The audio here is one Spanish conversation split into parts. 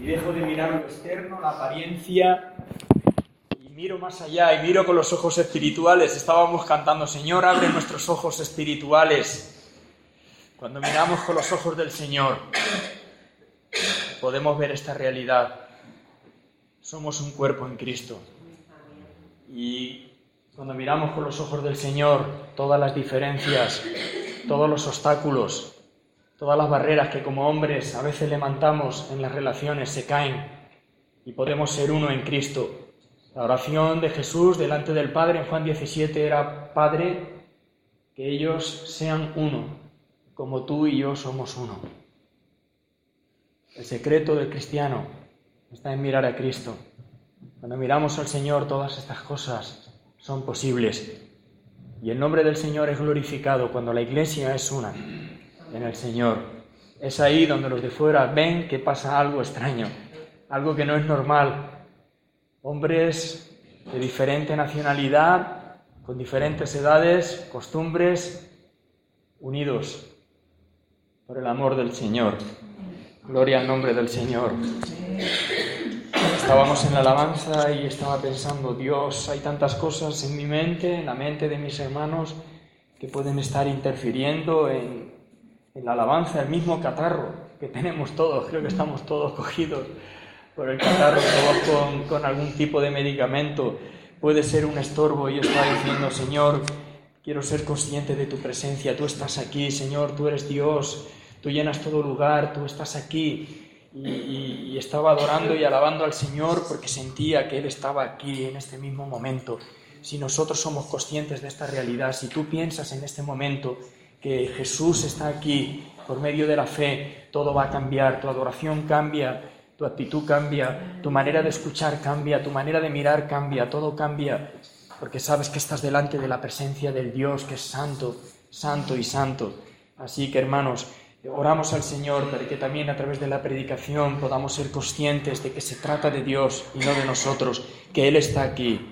y dejo de mirar lo externo, la apariencia, y miro más allá y miro con los ojos espirituales. Estábamos cantando, Señor, abre nuestros ojos espirituales. Cuando miramos con los ojos del Señor, podemos ver esta realidad. Somos un cuerpo en Cristo. Y cuando miramos con los ojos del Señor todas las diferencias, todos los obstáculos, Todas las barreras que como hombres a veces levantamos en las relaciones se caen y podemos ser uno en Cristo. La oración de Jesús delante del Padre en Juan 17 era, Padre, que ellos sean uno, como tú y yo somos uno. El secreto del cristiano está en mirar a Cristo. Cuando miramos al Señor todas estas cosas son posibles. Y el nombre del Señor es glorificado cuando la iglesia es una en el Señor. Es ahí donde los de fuera ven que pasa algo extraño, algo que no es normal. Hombres de diferente nacionalidad, con diferentes edades, costumbres, unidos por el amor del Señor. Gloria al nombre del Señor. Estábamos en la alabanza y estaba pensando, Dios, hay tantas cosas en mi mente, en la mente de mis hermanos, que pueden estar interfiriendo en en la alabanza, el mismo catarro que tenemos todos, creo que estamos todos cogidos por el catarro, todos con, con algún tipo de medicamento, puede ser un estorbo y está diciendo, Señor, quiero ser consciente de tu presencia, tú estás aquí, Señor, tú eres Dios, tú llenas todo lugar, tú estás aquí. Y, y, estaba adorando y alabando al Señor porque sentía que Él estaba aquí en este mismo momento. Si nosotros somos conscientes de esta realidad, si tú piensas en este momento que Jesús está aquí por medio de la fe, todo va a cambiar, tu adoración cambia, tu actitud cambia, tu manera de escuchar cambia, tu manera de mirar cambia, todo cambia, porque sabes que estás delante de la presencia del Dios que es santo, santo y santo. Así que hermanos, oramos al Señor para que también a través de la predicación podamos ser conscientes de que se trata de Dios y no de nosotros, que Él está aquí.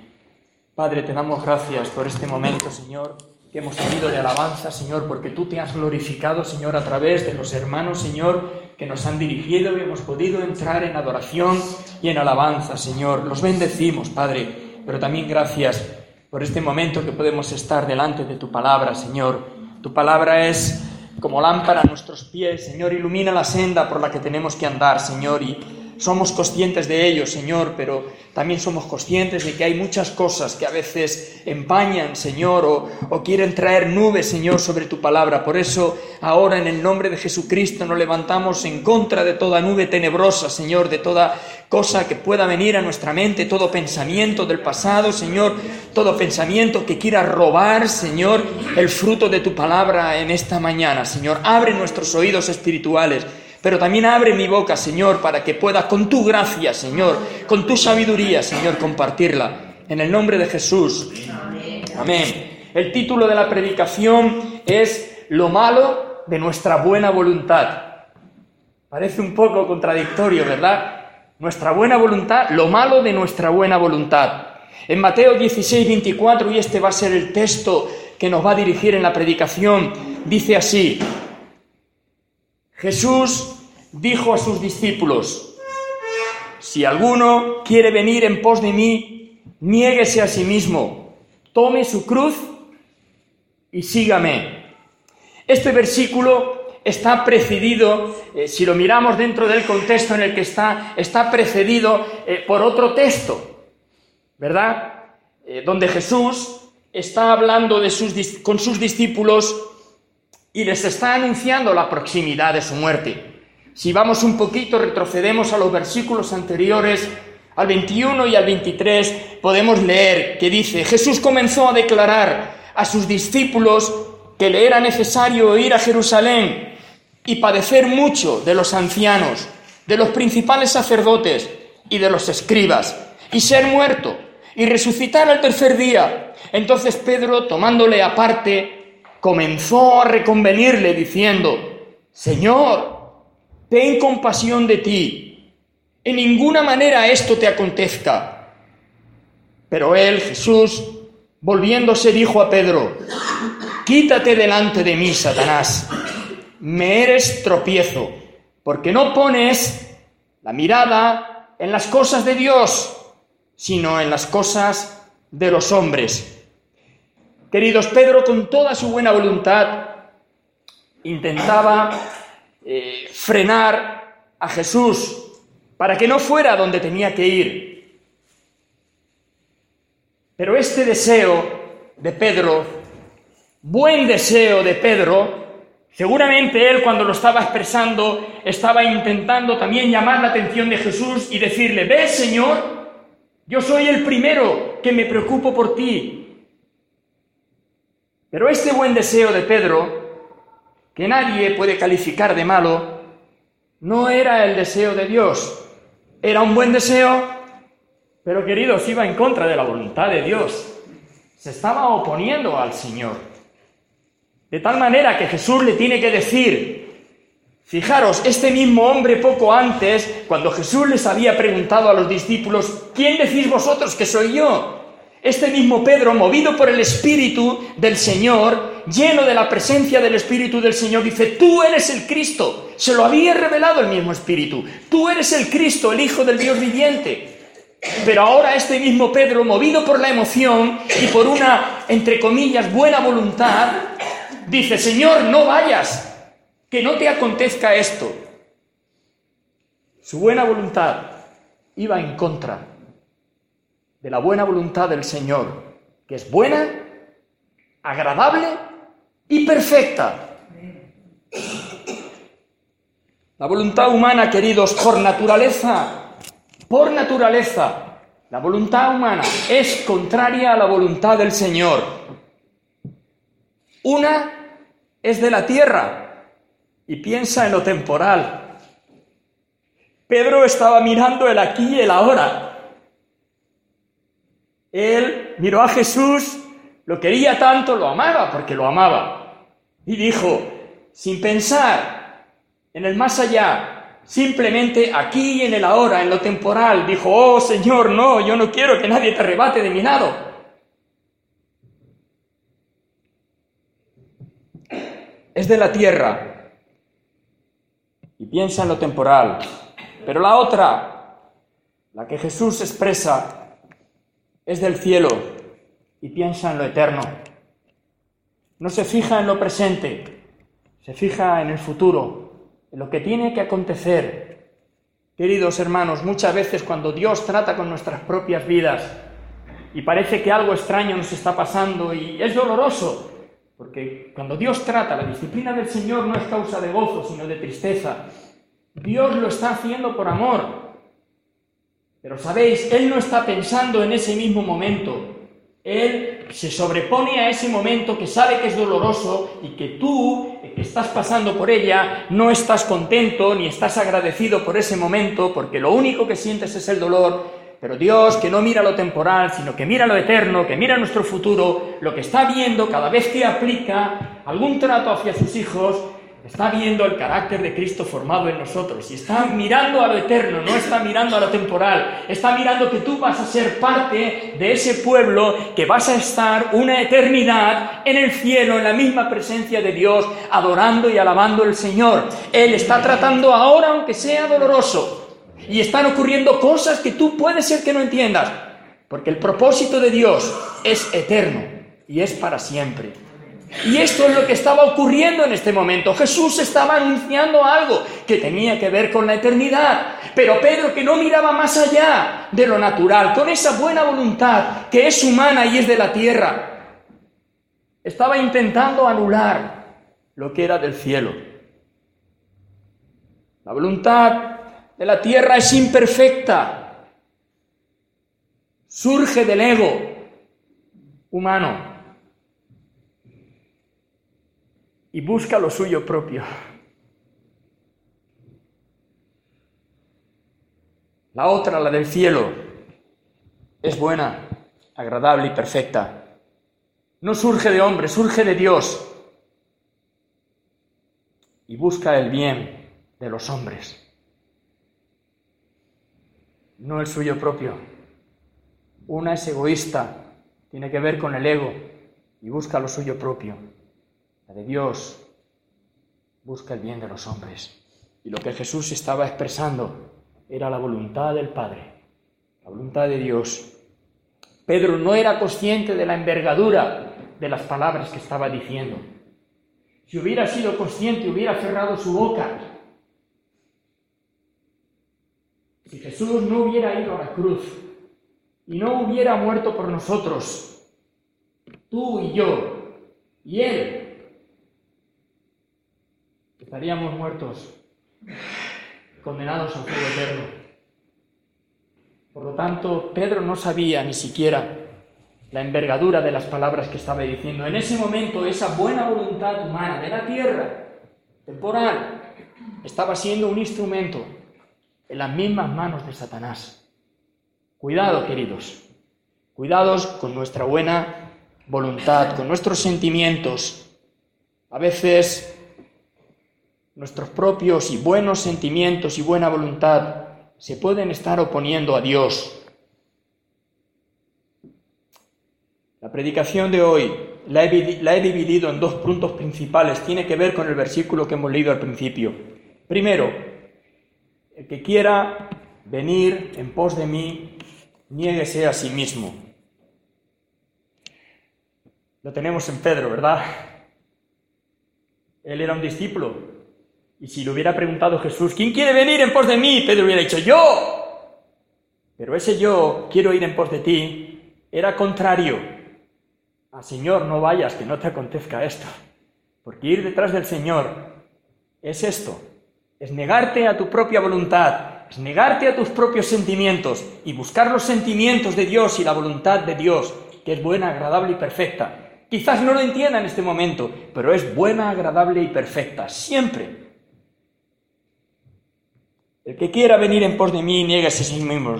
Padre, te damos gracias por este momento, Señor que hemos tenido de alabanza, Señor, porque tú te has glorificado, Señor, a través de los hermanos, Señor, que nos han dirigido y hemos podido entrar en adoración y en alabanza, Señor. Los bendecimos, Padre, pero también gracias por este momento que podemos estar delante de tu palabra, Señor. Tu palabra es como lámpara a nuestros pies, Señor, ilumina la senda por la que tenemos que andar, Señor, y somos conscientes de ello, Señor, pero también somos conscientes de que hay muchas cosas que a veces empañan, Señor, o, quieren traer nubes, Señor, sobre tu palabra. Por eso, ahora en el nombre de Jesucristo nos levantamos en contra de toda nube tenebrosa, Señor, de toda cosa que pueda venir a nuestra mente, todo pensamiento del pasado, Señor, todo pensamiento que quiera robar, Señor, el fruto de tu palabra en esta mañana, Señor. Abre nuestros oídos espirituales pero también abre mi boca, Señor, para que pueda con tu gracia, Señor, con tu sabiduría, Señor, compartirla. En el nombre de Jesús. Amén. El título de la predicación es Lo malo de nuestra buena voluntad. Parece un poco contradictorio, ¿verdad? Nuestra buena voluntad, lo malo de nuestra buena voluntad. En Mateo 16, 24, y este va a ser el texto que nos va a dirigir en la predicación, dice así, Jesús dijo a sus discípulos, si alguno quiere venir en pos de mí, niéguese a sí mismo, tome su cruz y sígame. Este versículo está precedido, eh, si lo miramos dentro del contexto en el que está, está precedido eh, por otro texto, ¿verdad? Eh, donde Jesús está hablando con sus discípulos y les está anunciando la proximidad de su muerte. Si vamos un poquito, retrocedemos a los versículos anteriores, al 21 y al 23, podemos leer que dice, Jesús comenzó a declarar a sus discípulos que le era necesario ir a Jerusalén y padecer mucho de los ancianos, de los principales sacerdotes y de los escribas, y ser muerto, y resucitar al tercer día. Entonces Pedro, tomándole aparte, comenzó a reconvenirle diciendo, Señor, ten compasión de ti, en ninguna manera esto te acontezca. Pero él, Jesús, volviéndose, dijo a Pedro, Quítate delante de mí, Satanás, me eres tropiezo porque no pones la mirada en las cosas de Dios, sino en las cosas de los hombres. Queridos, Pedro con toda su buena voluntad intentaba eh, frenar a Jesús para que no fuera donde tenía que ir. Pero este deseo de Pedro, buen deseo de Pedro, Seguramente él cuando lo estaba expresando estaba intentando también llamar la atención de Jesús y decirle, ves Señor, yo soy el primero que me preocupo por ti. Pero este buen deseo de Pedro, que nadie puede calificar de malo, no era el deseo de Dios. Era un buen deseo, pero queridos, iba en contra de la voluntad de Dios. Se estaba oponiendo al Señor. De tal manera que Jesús le tiene que decir, fijaros, este mismo hombre poco antes, cuando Jesús les había preguntado a los discípulos, ¿quién decís vosotros que soy yo? Este mismo Pedro, movido por el Espíritu del Señor, lleno de la presencia del Espíritu del Señor, dice, tú eres el Cristo. Se lo había revelado el mismo Espíritu. Tú eres el Cristo, el Hijo del Dios viviente. Pero ahora este mismo Pedro, movido por la emoción y por una, entre comillas, buena voluntad, dice, Señor, no vayas, que no te acontezca esto. Su buena voluntad iba en contra de la buena voluntad del Señor, que es buena, agradable y perfecta. La voluntad humana, queridos, por naturaleza, por naturaleza, la voluntad humana es contraria a la voluntad del Señor. Una es de la tierra y piensa en lo temporal. Pedro estaba mirando el aquí y el ahora. Él miró a Jesús, lo quería tanto, lo amaba porque lo amaba. Y dijo, sin pensar en el más allá, simplemente aquí y en el ahora, en lo temporal, dijo, oh Señor, no, yo no quiero que nadie te arrebate de mi lado. es de la tierra y piensa en lo temporal. Pero la otra, la que Jesús expresa, es del cielo y piensa en lo eterno. No se fija en lo presente, se fija en el futuro, en lo que tiene que acontecer. Queridos hermanos, muchas veces cuando Dios trata con nuestras propias vidas y parece que algo extraño nos está pasando y es doloroso, porque cuando Dios trata, la disciplina del Señor no es causa de gozo, sino de tristeza. Dios lo está haciendo por amor. Pero sabéis, Él no está pensando en ese mismo momento. Él se sobrepone a ese momento que sabe que es doloroso y que tú, que estás pasando por ella, no estás contento ni estás agradecido por ese momento, porque lo único que sientes es el dolor pero Dios, que no mira lo temporal, sino que mira lo eterno, que mira nuestro futuro, lo que está viendo cada vez que aplica algún trato hacia sus hijos, está viendo el carácter de Cristo formado en nosotros y está mirando a lo eterno, no está mirando a lo temporal, está mirando que tú vas a ser parte de ese pueblo, que vas a estar una eternidad en el cielo, en la misma presencia de Dios, adorando y alabando al Señor. Él está tratando ahora, aunque sea doloroso, y están ocurriendo cosas que tú puedes ser que no entiendas, porque el propósito de Dios es eterno y es para siempre. Y esto es lo que estaba ocurriendo en este momento. Jesús estaba anunciando algo que tenía que ver con la eternidad. Pero Pedro, que no miraba más allá de lo natural, con esa buena voluntad que es humana y es de la tierra, estaba intentando anular lo que era del cielo. La voluntad de la tierra es imperfecta. Surge del ego humano y busca lo suyo propio. La otra, la del cielo, es buena, agradable y perfecta. No surge de hombre, surge de Dios. Y busca el bien de los hombres, no el suyo propio. Una es egoísta, tiene que ver con el ego y busca lo suyo propio. La de Dios busca el bien de los hombres. Y lo que Jesús estaba expresando era la voluntad del Padre, la voluntad de Dios. Pedro no era consciente de la envergadura de las palabras que estaba diciendo. Si hubiera sido consciente, hubiera cerrado su boca. Si Jesús no hubiera ido a la cruz y no hubiera muerto por nosotros, tú y yo y Él, estaríamos muertos condenados al fuego eterno. Por lo tanto, Pedro no sabía ni siquiera la envergadura de las palabras que estaba diciendo. En ese momento, esa buena voluntad humana de la tierra, temporal, estaba siendo un instrumento en las mismas manos de Satanás. Cuidado, queridos, cuidados con nuestra buena voluntad, con nuestros sentimientos. A veces nuestros propios y buenos sentimientos y buena voluntad se pueden estar oponiendo a Dios. La predicación de hoy la he, dividido en dos puntos principales. Tiene que ver con el versículo que hemos leído al principio. Primero, el que quiera venir en pos de mí, niéguese a sí mismo. Lo tenemos en Pedro, ¿verdad? Él era un discípulo, y si le hubiera preguntado Jesús, ¿quién quiere venir en pos de mí? Pedro hubiera dicho, yo. Pero ese yo, quiero ir en pos de ti, era contrario. Ah, Señor, no vayas, que no te acontezca esto. Porque ir detrás del Señor es esto, es negarte a tu propia voluntad, es negarte a tus propios sentimientos y buscar los sentimientos de Dios y la voluntad de Dios, que es buena, agradable y perfecta. Quizás no lo entienda en este momento, pero es buena, agradable y perfecta, siempre. El que quiera venir en pos de mí, niégase a sí mismo.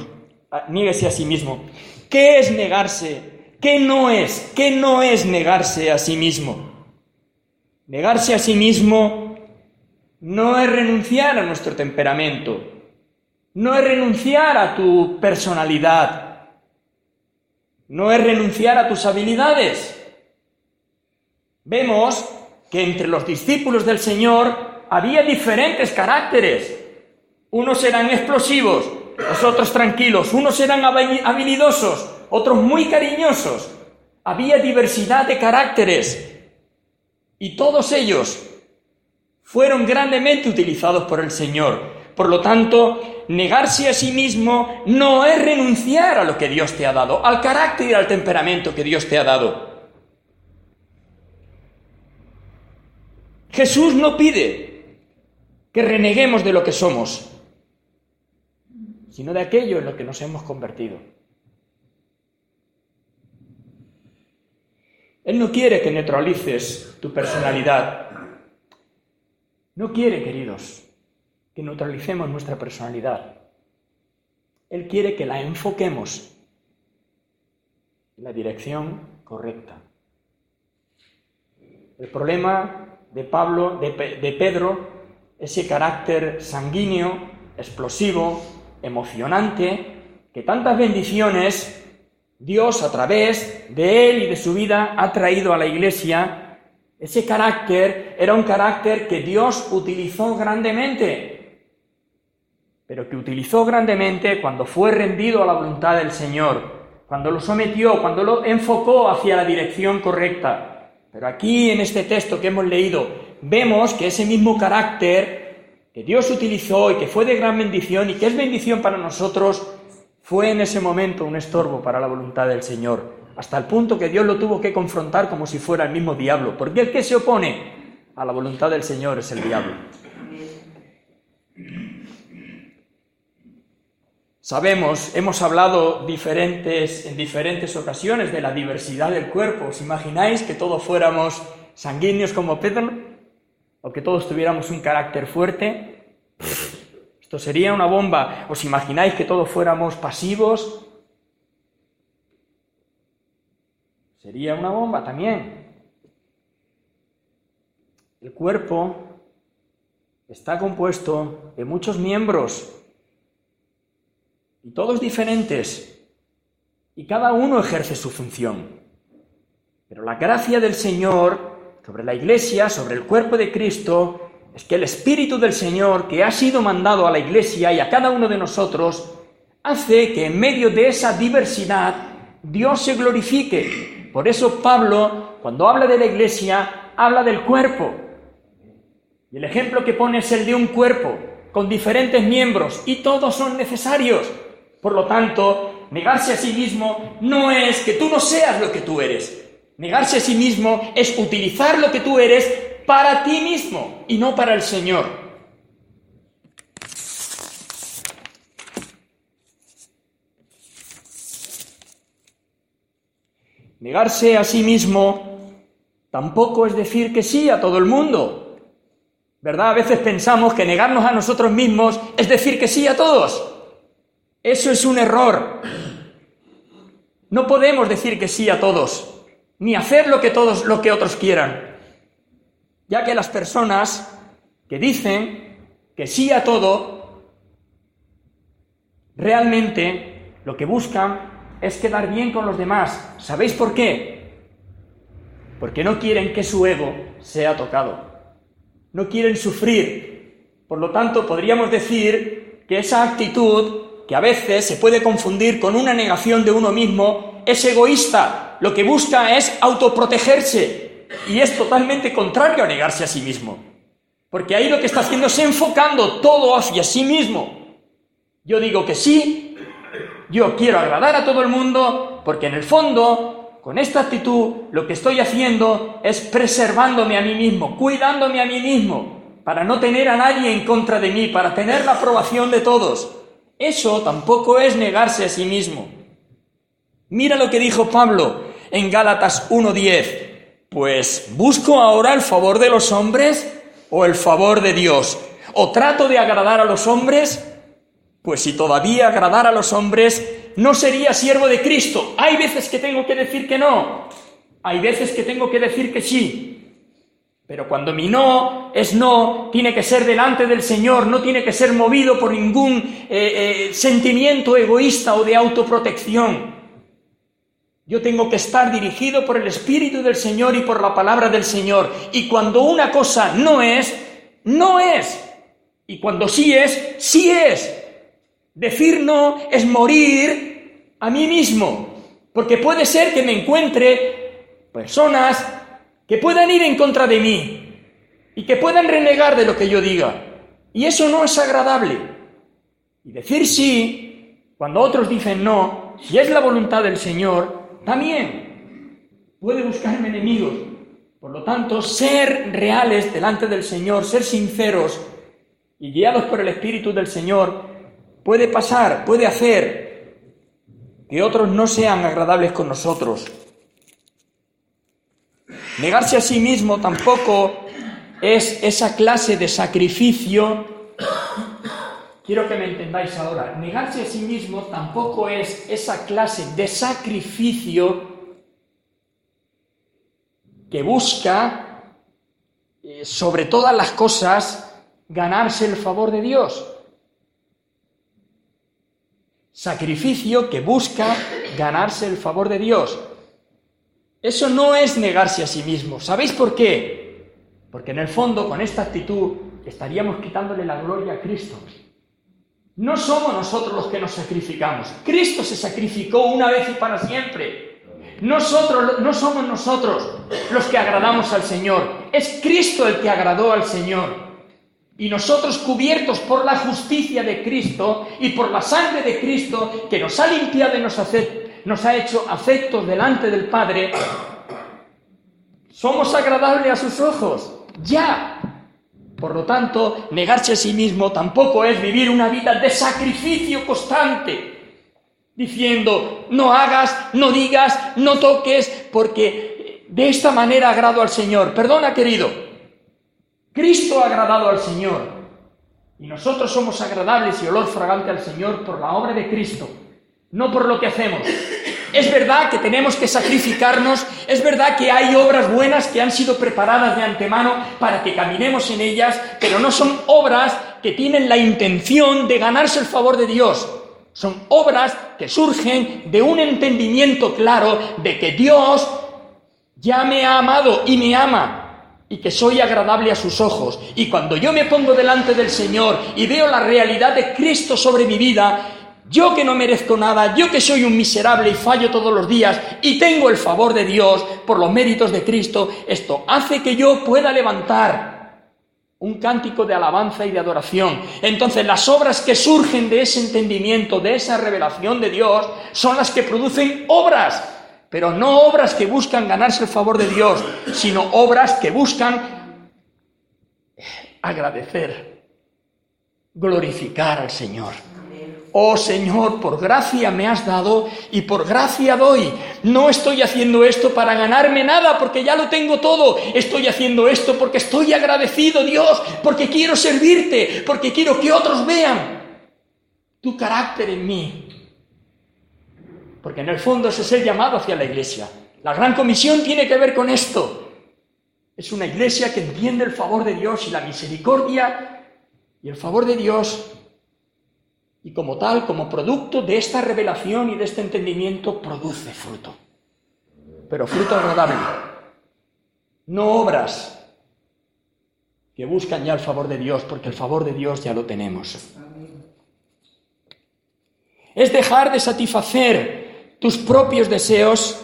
Niégase a sí mismo. ¿Qué es negarse? ¿Qué no es? ¿Qué no es negarse a sí mismo? Negarse a sí mismo no es renunciar a nuestro temperamento, no es renunciar a tu personalidad, no es renunciar a tus habilidades. Vemos que entre los discípulos del Señor había diferentes caracteres. Unos eran explosivos, los otros tranquilos, unos eran habilidosos, otros muy cariñosos. Había diversidad de caracteres y todos ellos fueron grandemente utilizados por el Señor. Por lo tanto, negarse a sí mismo no es renunciar a lo que Dios te ha dado, al carácter y al temperamento que Dios te ha dado. Jesús no pide que reneguemos de lo que somos sino de aquello en lo que nos hemos convertido. Él no quiere que neutralices tu personalidad. No quiere, queridos, que neutralicemos nuestra personalidad. Él quiere que la enfoquemos en la dirección correcta. El problema de Pablo, de, de Pedro, ese carácter sanguíneo, explosivo, emocionante, que tantas bendiciones Dios a través de él y de su vida ha traído a la iglesia. Ese carácter era un carácter que Dios utilizó grandemente, pero que utilizó grandemente cuando fue rendido a la voluntad del Señor, cuando lo sometió, cuando lo enfocó hacia la dirección correcta. Pero aquí en este texto que hemos leído vemos que ese mismo carácter que Dios utilizó y que fue de gran bendición y que es bendición para nosotros, fue en ese momento un estorbo para la voluntad del Señor, hasta el punto que Dios lo tuvo que confrontar como si fuera el mismo diablo, porque el que se opone a la voluntad del Señor es el diablo. Sabemos, hemos hablado diferentes, en diferentes ocasiones de la diversidad del cuerpo. ¿Os imagináis que todos fuéramos sanguíneos como Pedro? O que todos tuviéramos un carácter fuerte, Esto sería una bomba. ¿Os imagináis que todos fuéramos pasivos? Sería una bomba también. El cuerpo está compuesto de muchos miembros y todos diferentes y cada uno ejerce su función. Pero la gracia del Señor sobre la iglesia, sobre el cuerpo de Cristo, es que el Espíritu del Señor que ha sido mandado a la iglesia y a cada uno de nosotros, hace que en medio de esa diversidad Dios se glorifique. Por eso Pablo, cuando habla de la iglesia, habla del cuerpo. Y el ejemplo que pone es el de un cuerpo con diferentes miembros y todos son necesarios. Por lo tanto, negarse a sí mismo no es que tú no seas lo que tú eres. Negarse a sí mismo es utilizar lo que tú eres para ti mismo y no para el Señor. Negarse a sí mismo tampoco es decir que sí a todo el mundo. ¿Verdad? A veces pensamos que negarnos a nosotros mismos es decir que sí a todos. Eso es un error. No podemos decir que sí a todos, ni hacer lo que todos, lo que otros quieran. Ya que las personas que dicen que sí a todo, realmente lo que buscan es quedar bien con los demás. ¿Sabéis por qué? Porque no quieren que su ego sea tocado. No quieren sufrir. Por lo tanto, podríamos decir que esa actitud que a veces se puede confundir con una negación de uno mismo, es egoísta, lo que busca es autoprotegerse y es totalmente contrario a negarse a sí mismo. Porque ahí lo que está haciendo es enfocando todo hacia sí mismo. Yo digo que sí, yo quiero agradar a todo el mundo, porque en el fondo, con esta actitud, lo que estoy haciendo es preservándome a mí mismo, cuidándome a mí mismo, para no tener a nadie en contra de mí, para tener la aprobación de todos. Eso tampoco es negarse a sí mismo. Mira lo que dijo Pablo en Gálatas 1.10. Pues busco ahora el favor de los hombres o el favor de Dios. ¿O trato de agradar a los hombres? Pues si todavía agradar a los hombres, no sería siervo de Cristo. Hay veces que tengo que decir que no. Hay veces que tengo que decir que sí. Pero cuando mi no es no, tiene que ser delante del Señor, no tiene que ser movido por ningún eh, eh, sentimiento egoísta o de autoprotección. Yo tengo que estar dirigido por el Espíritu del Señor y por la palabra del Señor. Y cuando una cosa no es, no es. Y cuando sí es, sí es. Decir no es morir a mí mismo. Porque puede ser que me encuentre personas que puedan ir en contra de mí y que puedan renegar de lo que yo diga. Y eso no es agradable. Y decir sí, cuando otros dicen no, si es la voluntad del Señor, también puede buscarme enemigos. Por lo tanto, ser reales delante del Señor, ser sinceros y guiados por el Espíritu del Señor, puede pasar, puede hacer que otros no sean agradables con nosotros. Negarse a sí mismo tampoco es esa clase de sacrificio. Quiero que me entendáis ahora. Negarse a sí mismo tampoco es esa clase de sacrificio que busca, eh, sobre todas las cosas, ganarse el favor de Dios. Sacrificio que busca ganarse el favor de Dios. Eso no es negarse a sí mismo. ¿Sabéis por qué? Porque en el fondo, con esta actitud, estaríamos quitándole la gloria a Cristo. No somos nosotros los que nos sacrificamos. Cristo se sacrificó una vez y para siempre. Nosotros no somos nosotros los que agradamos al Señor. Es Cristo el que agradó al Señor. Y nosotros cubiertos por la justicia de Cristo y por la sangre de Cristo que nos ha limpiado y nos ha hecho afectos delante del Padre, somos agradables a sus ojos, ya. Por lo tanto, negarse a sí mismo tampoco es vivir una vida de sacrificio constante, diciendo, no hagas, no digas, no toques, porque de esta manera agrado al Señor. Perdona, querido, Cristo ha agradado al Señor. Y nosotros somos agradables y olor fragante al Señor por la obra de Cristo, no por lo que hacemos. Es verdad que tenemos que sacrificarnos, es verdad que hay obras buenas que han sido preparadas de antemano para que caminemos en ellas, pero no son obras que tienen la intención de ganarse el favor de Dios. Son obras que surgen de un entendimiento claro de que Dios ya me ha amado y me ama y que soy agradable a sus ojos. Y cuando yo me pongo delante del Señor y veo la realidad de Cristo sobre mi vida, yo que no merezco nada, yo que soy un miserable y fallo todos los días y tengo el favor de Dios por los méritos de Cristo, esto hace que yo pueda levantar un cántico de alabanza y de adoración. Entonces las obras que surgen de ese entendimiento, de esa revelación de Dios, son las que producen obras pero no obras que buscan ganarse el favor de Dios, sino obras que buscan agradecer, glorificar al Señor. Oh Señor, por gracia me has dado y por gracia doy. No estoy haciendo esto para ganarme nada porque ya lo tengo todo. Estoy haciendo esto porque estoy agradecido, Dios, porque quiero servirte, porque quiero que otros vean tu carácter en mí, porque en el fondo ese es el llamado hacia la iglesia. La gran comisión tiene que ver con esto. Es una iglesia que entiende el favor de Dios y la misericordia y el favor de Dios. Y como tal, como producto de esta revelación y de este entendimiento, produce fruto. Pero fruto agradable. No obras que buscan ya el favor de Dios, porque el favor de Dios ya lo tenemos. Es dejar de satisfacer tus propios deseos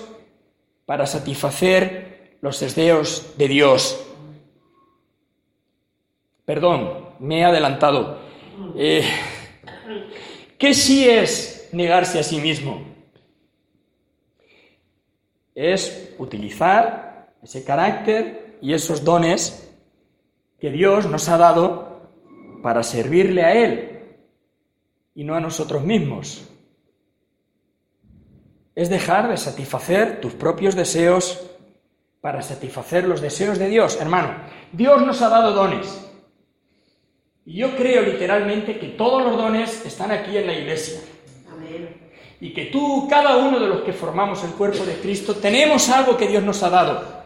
para satisfacer los deseos de Dios. Perdón, me he adelantado. Eh, ¿Qué sí es negarse a sí mismo? Es utilizar ese carácter y esos dones que Dios nos ha dado para servirle a Él y no a nosotros mismos es dejar de satisfacer tus propios deseos para satisfacer los deseos de Dios. Hermano, Dios nos ha dado dones. Y yo creo literalmente que todos los dones están aquí en la iglesia. Y que tú, cada uno de los que formamos el cuerpo de Cristo, tenemos algo que Dios nos ha dado.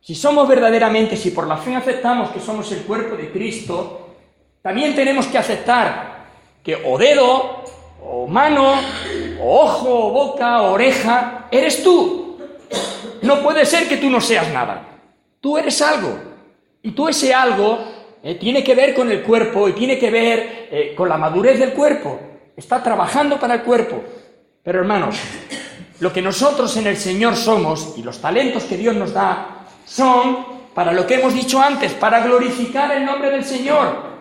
Si somos verdaderamente, si por la fe aceptamos que somos el cuerpo de Cristo, también tenemos que aceptar que o dedo, o mano, ojo, o boca, o oreja, eres tú. No puede ser que tú no seas nada. Tú eres algo. Y tú ese algo eh, tiene que ver con el cuerpo y tiene que ver eh, con la madurez del cuerpo. Está trabajando para el cuerpo. Pero hermanos, lo que nosotros en el Señor somos y los talentos que Dios nos da son para lo que hemos dicho antes, para glorificar el nombre del Señor,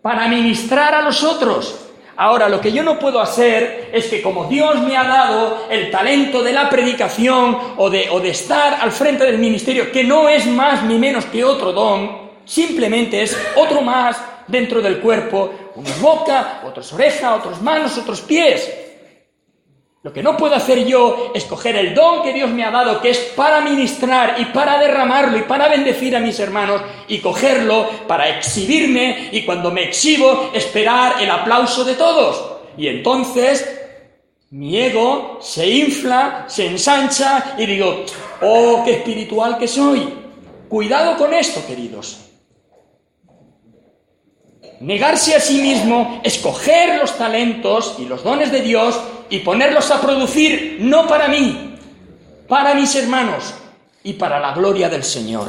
para ministrar a los otros, Ahora, lo que yo no puedo hacer es que como Dios me ha dado el talento de la predicación o de, o de estar al frente del ministerio, que no es más ni menos que otro don, simplemente es otro más dentro del cuerpo, unos boca, otros oreja, otros manos, otros pies. Lo que no puedo hacer yo es coger el don que Dios me ha dado, que es para ministrar y para derramarlo y para bendecir a mis hermanos, y cogerlo para exhibirme y cuando me exhibo esperar el aplauso de todos. Y entonces mi ego se infla, se ensancha y digo, oh, qué espiritual que soy. Cuidado con esto, queridos. Negarse a sí mismo, escoger los talentos y los dones de Dios y ponerlos a producir no para mí, para mis hermanos y para la gloria del Señor.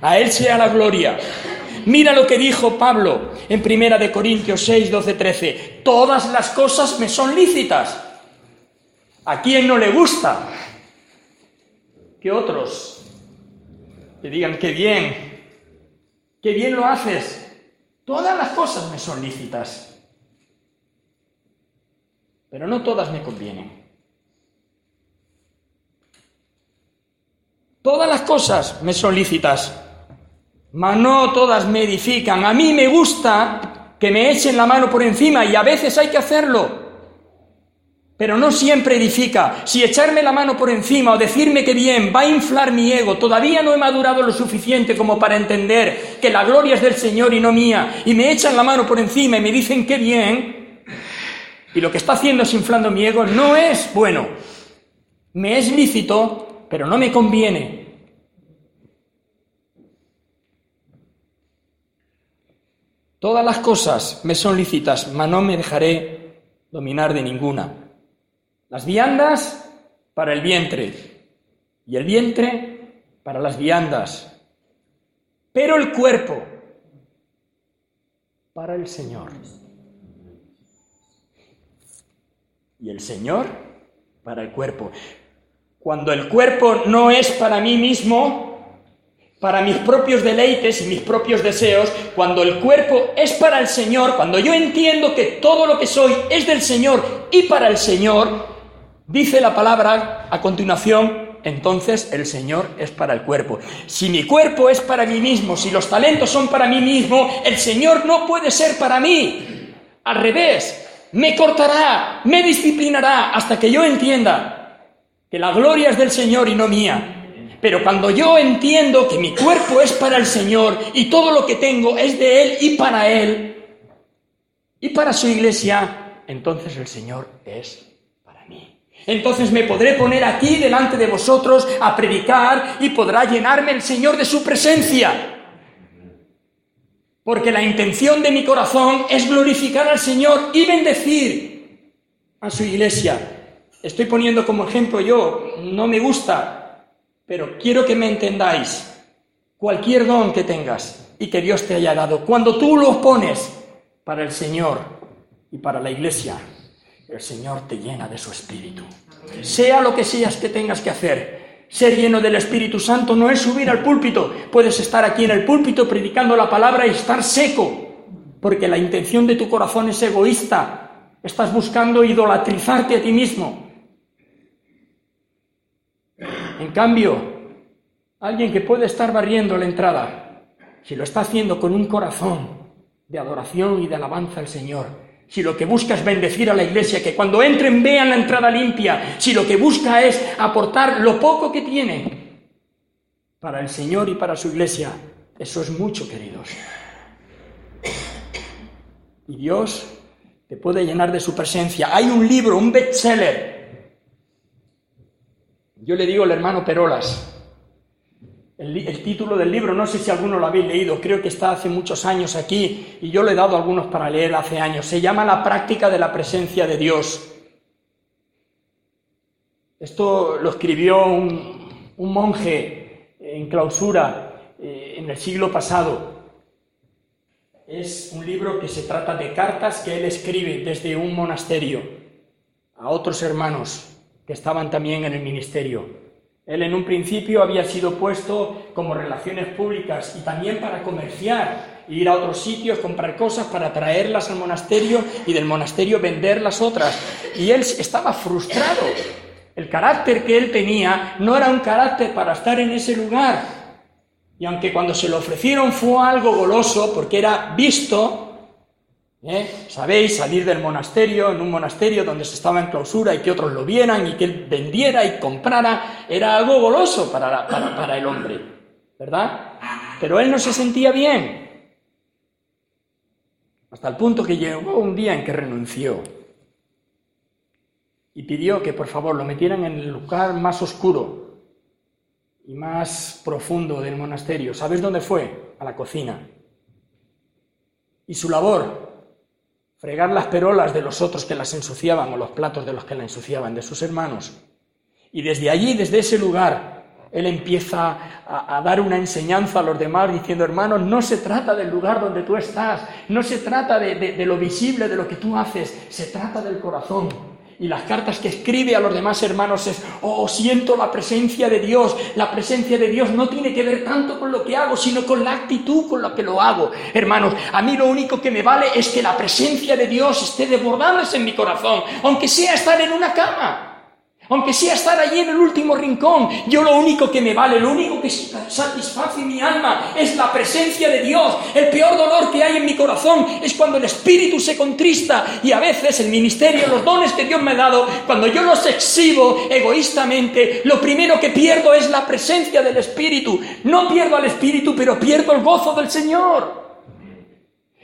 A Él sea la gloria. Mira lo que dijo Pablo en Primera de Corintios 6, 12, 13. Todas las cosas me son lícitas. ¿A quién no le gusta? Que otros te digan, qué bien, qué bien lo haces. Todas las cosas me son lícitas pero no todas me convienen. Todas las cosas me son lícitas, mas no todas me edifican. A mí me gusta que me echen la mano por encima y a veces hay que hacerlo. Pero no siempre edifica. Si echarme la mano por encima o decirme que bien va a inflar mi ego, todavía no he madurado lo suficiente como para entender que la gloria es del Señor y no mía, y me echan la mano por encima y me dicen que bien, y lo que está haciendo es inflando mi ego, no es bueno. Me es lícito, pero no me conviene. Todas las cosas me son lícitas, mas no me dejaré dominar de ninguna. Las viandas para el vientre y el vientre para las viandas. Pero el cuerpo para el Señor. Y el Señor para el cuerpo. Cuando el cuerpo no es para mí mismo, para mis propios deleites y mis propios deseos, cuando el cuerpo es para el Señor, cuando yo entiendo que todo lo que soy es del Señor y para el Señor, Dice la palabra a continuación, entonces el Señor es para el cuerpo. Si mi cuerpo es para mí mismo, si los talentos son para mí mismo, el Señor no puede ser para mí. Al revés, me cortará, me disciplinará hasta que yo entienda que la gloria es del Señor y no mía. Pero cuando yo entiendo que mi cuerpo es para el Señor y todo lo que tengo es de Él y para Él y para su iglesia, entonces el Señor es entonces me podré poner aquí delante de vosotros a predicar y podrá llenarme el Señor de su presencia. Porque la intención de mi corazón es glorificar al Señor y bendecir a su iglesia. Estoy poniendo como ejemplo yo, no me gusta, pero quiero que me entendáis. Cualquier don que tengas y que Dios te haya dado, cuando tú lo pones para el Señor y para la iglesia, el Señor te llena de su Espíritu. Sea lo que seas que tengas que hacer, ser lleno del Espíritu Santo no es subir al púlpito. Puedes estar aquí en el púlpito predicando la palabra y estar seco, porque la intención de tu corazón es egoísta. Estás buscando idolatrizarte a ti mismo. En cambio, alguien que puede estar barriendo la entrada, si lo está haciendo con un corazón de adoración y de alabanza al Señor, si lo que busca es bendecir a la iglesia, que cuando entren vean la entrada limpia, si lo que busca es aportar lo poco que tiene para el Señor y para su iglesia, eso es mucho, queridos. Y Dios te puede llenar de su presencia. Hay un libro, un bestseller. Yo le digo al hermano Perolas, el, título del libro, no sé si alguno lo habéis leído, creo que está hace muchos años aquí y yo le he dado algunos para leer hace años. Se llama La práctica de la presencia de Dios. Esto lo escribió un, monje en clausura eh, en el siglo pasado. Es un libro que se trata de cartas que él escribe desde un monasterio a otros hermanos que estaban también en el ministerio. Él en un principio había sido puesto como relaciones públicas y también para comerciar, ir a otros sitios, comprar cosas para traerlas al monasterio y del monasterio vender las otras. Y él estaba frustrado. El carácter que él tenía no era un carácter para estar en ese lugar. Y aunque cuando se lo ofrecieron fue algo goloso porque era visto, ¿Eh? Sabéis, salir del monasterio, en un monasterio donde se estaba en clausura y que otros lo vieran y que él vendiera y comprara, era algo goloso para, para el hombre, ¿verdad? Pero él no se sentía bien. Hasta el punto que llegó un día en que renunció y pidió que por favor lo metieran en el lugar más oscuro y más profundo del monasterio. ¿Sabes dónde fue? A la cocina. Y su labor fregar las perolas de los otros que las ensuciaban o los platos de los que la ensuciaban, de sus hermanos. Y desde allí, desde ese lugar, él empieza a, dar una enseñanza a los demás diciendo, hermanos, no se trata del lugar donde tú estás, no se trata de lo visible, de lo que tú haces, se trata del corazón y las cartas que escribe a los demás hermanos es, oh, siento la presencia de Dios. La presencia de Dios no tiene que ver tanto con lo que hago, sino con la actitud con la que lo hago. Hermanos, a mí lo único que me vale es que la presencia de Dios esté desbordándose en mi corazón, aunque sea estar en una cama. Aunque sea estar allí en el último rincón, yo lo único que me vale, lo único que satisface mi alma es la presencia de Dios. El peor dolor que hay en mi corazón es cuando el espíritu se contrista y a veces el ministerio, los dones que Dios me ha dado, cuando yo los exhibo egoístamente, lo primero que pierdo es la presencia del espíritu. No pierdo al espíritu, pero pierdo el gozo del Señor.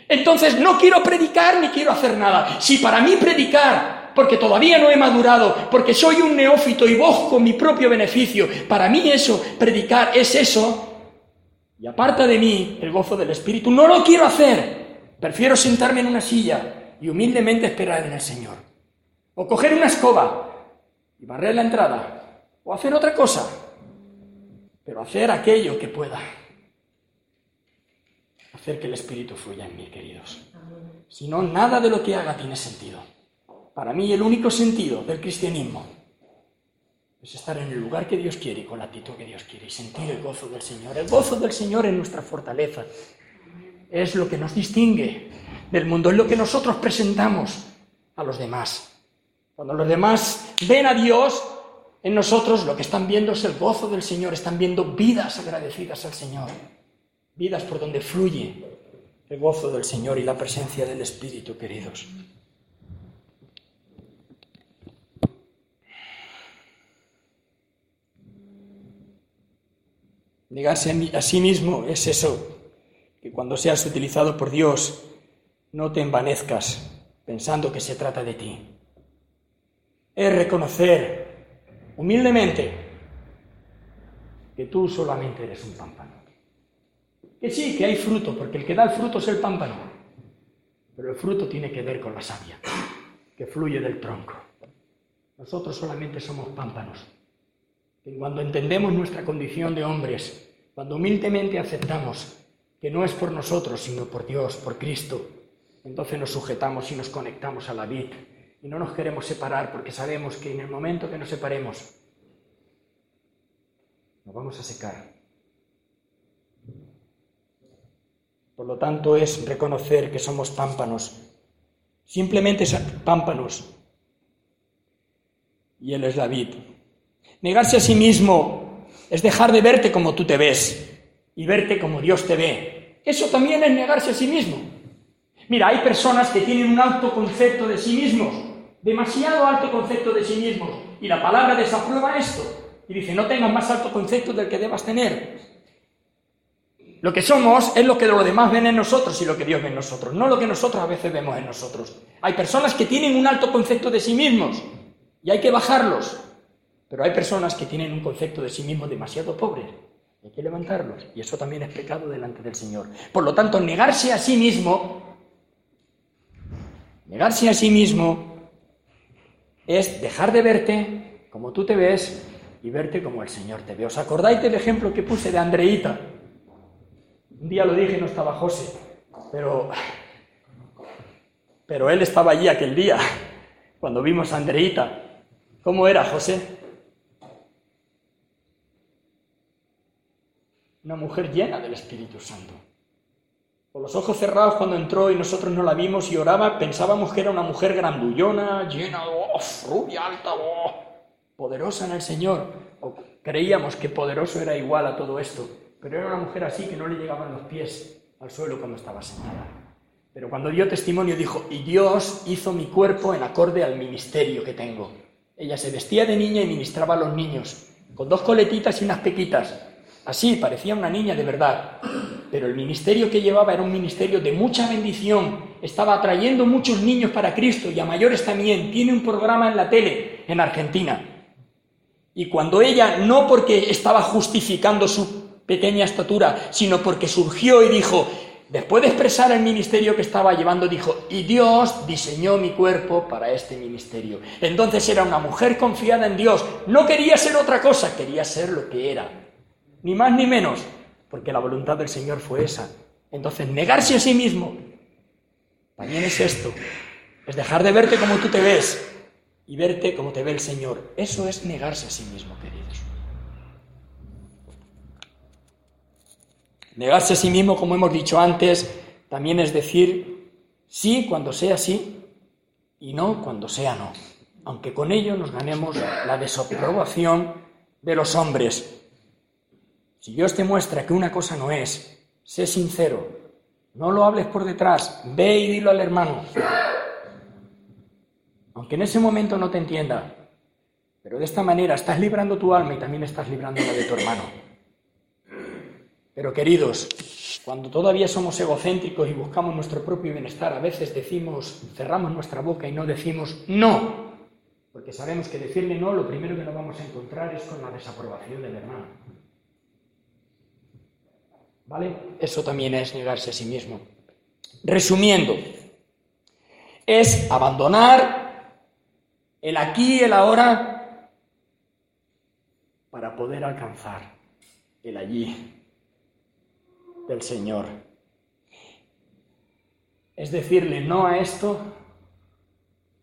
Entonces no quiero predicar ni quiero hacer nada. Si para mí predicar porque todavía no he madurado, porque soy un neófito y busco mi propio beneficio. Para mí eso, predicar es eso. Y aparta de mí el gozo del Espíritu. No lo quiero hacer. Prefiero sentarme en una silla y humildemente esperar en el Señor. O coger una escoba y barrer la entrada. O hacer otra cosa. Pero hacer aquello que pueda. Hacer que el Espíritu fluya en mí, queridos. Si no, nada de lo que haga tiene sentido. Para mí el único sentido del cristianismo es estar en el lugar que Dios quiere y con la actitud que Dios quiere y sentir el gozo del Señor. El gozo del Señor es nuestra fortaleza. Es lo que nos distingue del mundo, es lo que nosotros presentamos a los demás. Cuando los demás ven a Dios, en nosotros lo que están viendo es el gozo del Señor, están viendo vidas agradecidas al Señor, vidas por donde fluye el gozo del Señor y la presencia del Espíritu, queridos. Negarse a sí mismo es eso, que cuando seas utilizado por Dios no te envanezcas pensando que se trata de ti. Es reconocer humildemente que tú solamente eres un pámpano. Que sí, que hay fruto, porque el que da el fruto es el pámpano, pero el fruto tiene que ver con la savia, que fluye del tronco. Nosotros solamente somos pámpanos cuando entendemos nuestra condición de hombres, cuando humildemente aceptamos que no es por nosotros, sino por Dios, por Cristo, entonces nos sujetamos y nos conectamos a la vid y no nos queremos separar porque sabemos que en el momento que nos separemos, nos vamos a secar. Por lo tanto, es reconocer que somos pámpanos, simplemente pámpanos, y Él es la vid. Negarse a sí mismo es dejar de verte como tú te ves y verte como Dios te ve. Eso también es negarse a sí mismo. Mira, hay personas que tienen un alto concepto de sí mismos, demasiado alto concepto de sí mismos, y la palabra desaprueba esto y dice, no tengas más alto concepto del que debas tener. Lo que somos es lo que los demás ven en nosotros y lo que Dios ve en nosotros, no lo que nosotros a veces vemos en nosotros. Hay personas que tienen un alto concepto de sí mismos y hay que bajarlos. Pero hay personas que tienen un concepto de sí mismos demasiado pobre. Hay que levantarlos. Y eso también es pecado delante del Señor. Por lo tanto, negarse a sí mismo, negarse a sí mismo es dejar de verte como tú te ves y verte como el Señor te ve. ¿Os acordáis del ejemplo que puse de Andreita? Un día lo dije no estaba José, pero, pero él estaba allí aquel día, cuando vimos a Andreita. ¿Cómo era José? Una mujer llena del Espíritu Santo. Con los ojos cerrados cuando entró y nosotros no la vimos y oraba, pensábamos que era una mujer grandullona, llena voz, rubia, alta, voz, poderosa en el Señor. Creíamos que poderoso era igual a todo esto, pero era una mujer así que no le llegaban los pies al suelo cuando estaba sentada. Pero cuando dio testimonio dijo, y Dios hizo mi cuerpo en acorde al ministerio que tengo. Ella se vestía de niña y ministraba a los niños, con dos coletitas y unas pequitas, Así, parecía una niña de verdad, pero el ministerio que llevaba era un ministerio de mucha bendición, estaba atrayendo muchos niños para Cristo y a mayores también. Tiene un programa en la tele en Argentina. Y cuando ella, no porque estaba justificando su pequeña estatura, sino porque surgió y dijo, después de expresar el ministerio que estaba llevando, dijo, y Dios diseñó mi cuerpo para este ministerio. Entonces era una mujer confiada en Dios, no quería ser otra cosa, quería ser lo que era ni más ni menos, porque la voluntad del Señor fue esa. Entonces, negarse a sí mismo también es esto, es dejar de verte como tú te ves y verte como te ve el Señor. Eso es negarse a sí mismo, queridos. Negarse a sí mismo, como hemos dicho antes, también es decir sí cuando sea sí y no cuando sea no. aunque con ello nos ganemos la desaprobación de los hombres. Si Dios te muestra que una cosa no es, sé sincero, no lo hables por detrás, ve y dilo al hermano. Aunque en ese momento no te entienda, pero de esta manera estás librando tu alma y también estás librando la de tu hermano. Pero queridos, cuando todavía somos egocéntricos y buscamos nuestro propio bienestar, a veces decimos, cerramos nuestra boca y no decimos no, porque sabemos que decirle no, lo primero que nos vamos a encontrar es con la desaprobación del hermano. ¿Vale? Eso también es negarse a sí mismo. Resumiendo, es abandonar el aquí y el ahora para poder alcanzar el allí del Señor. Es decirle no a esto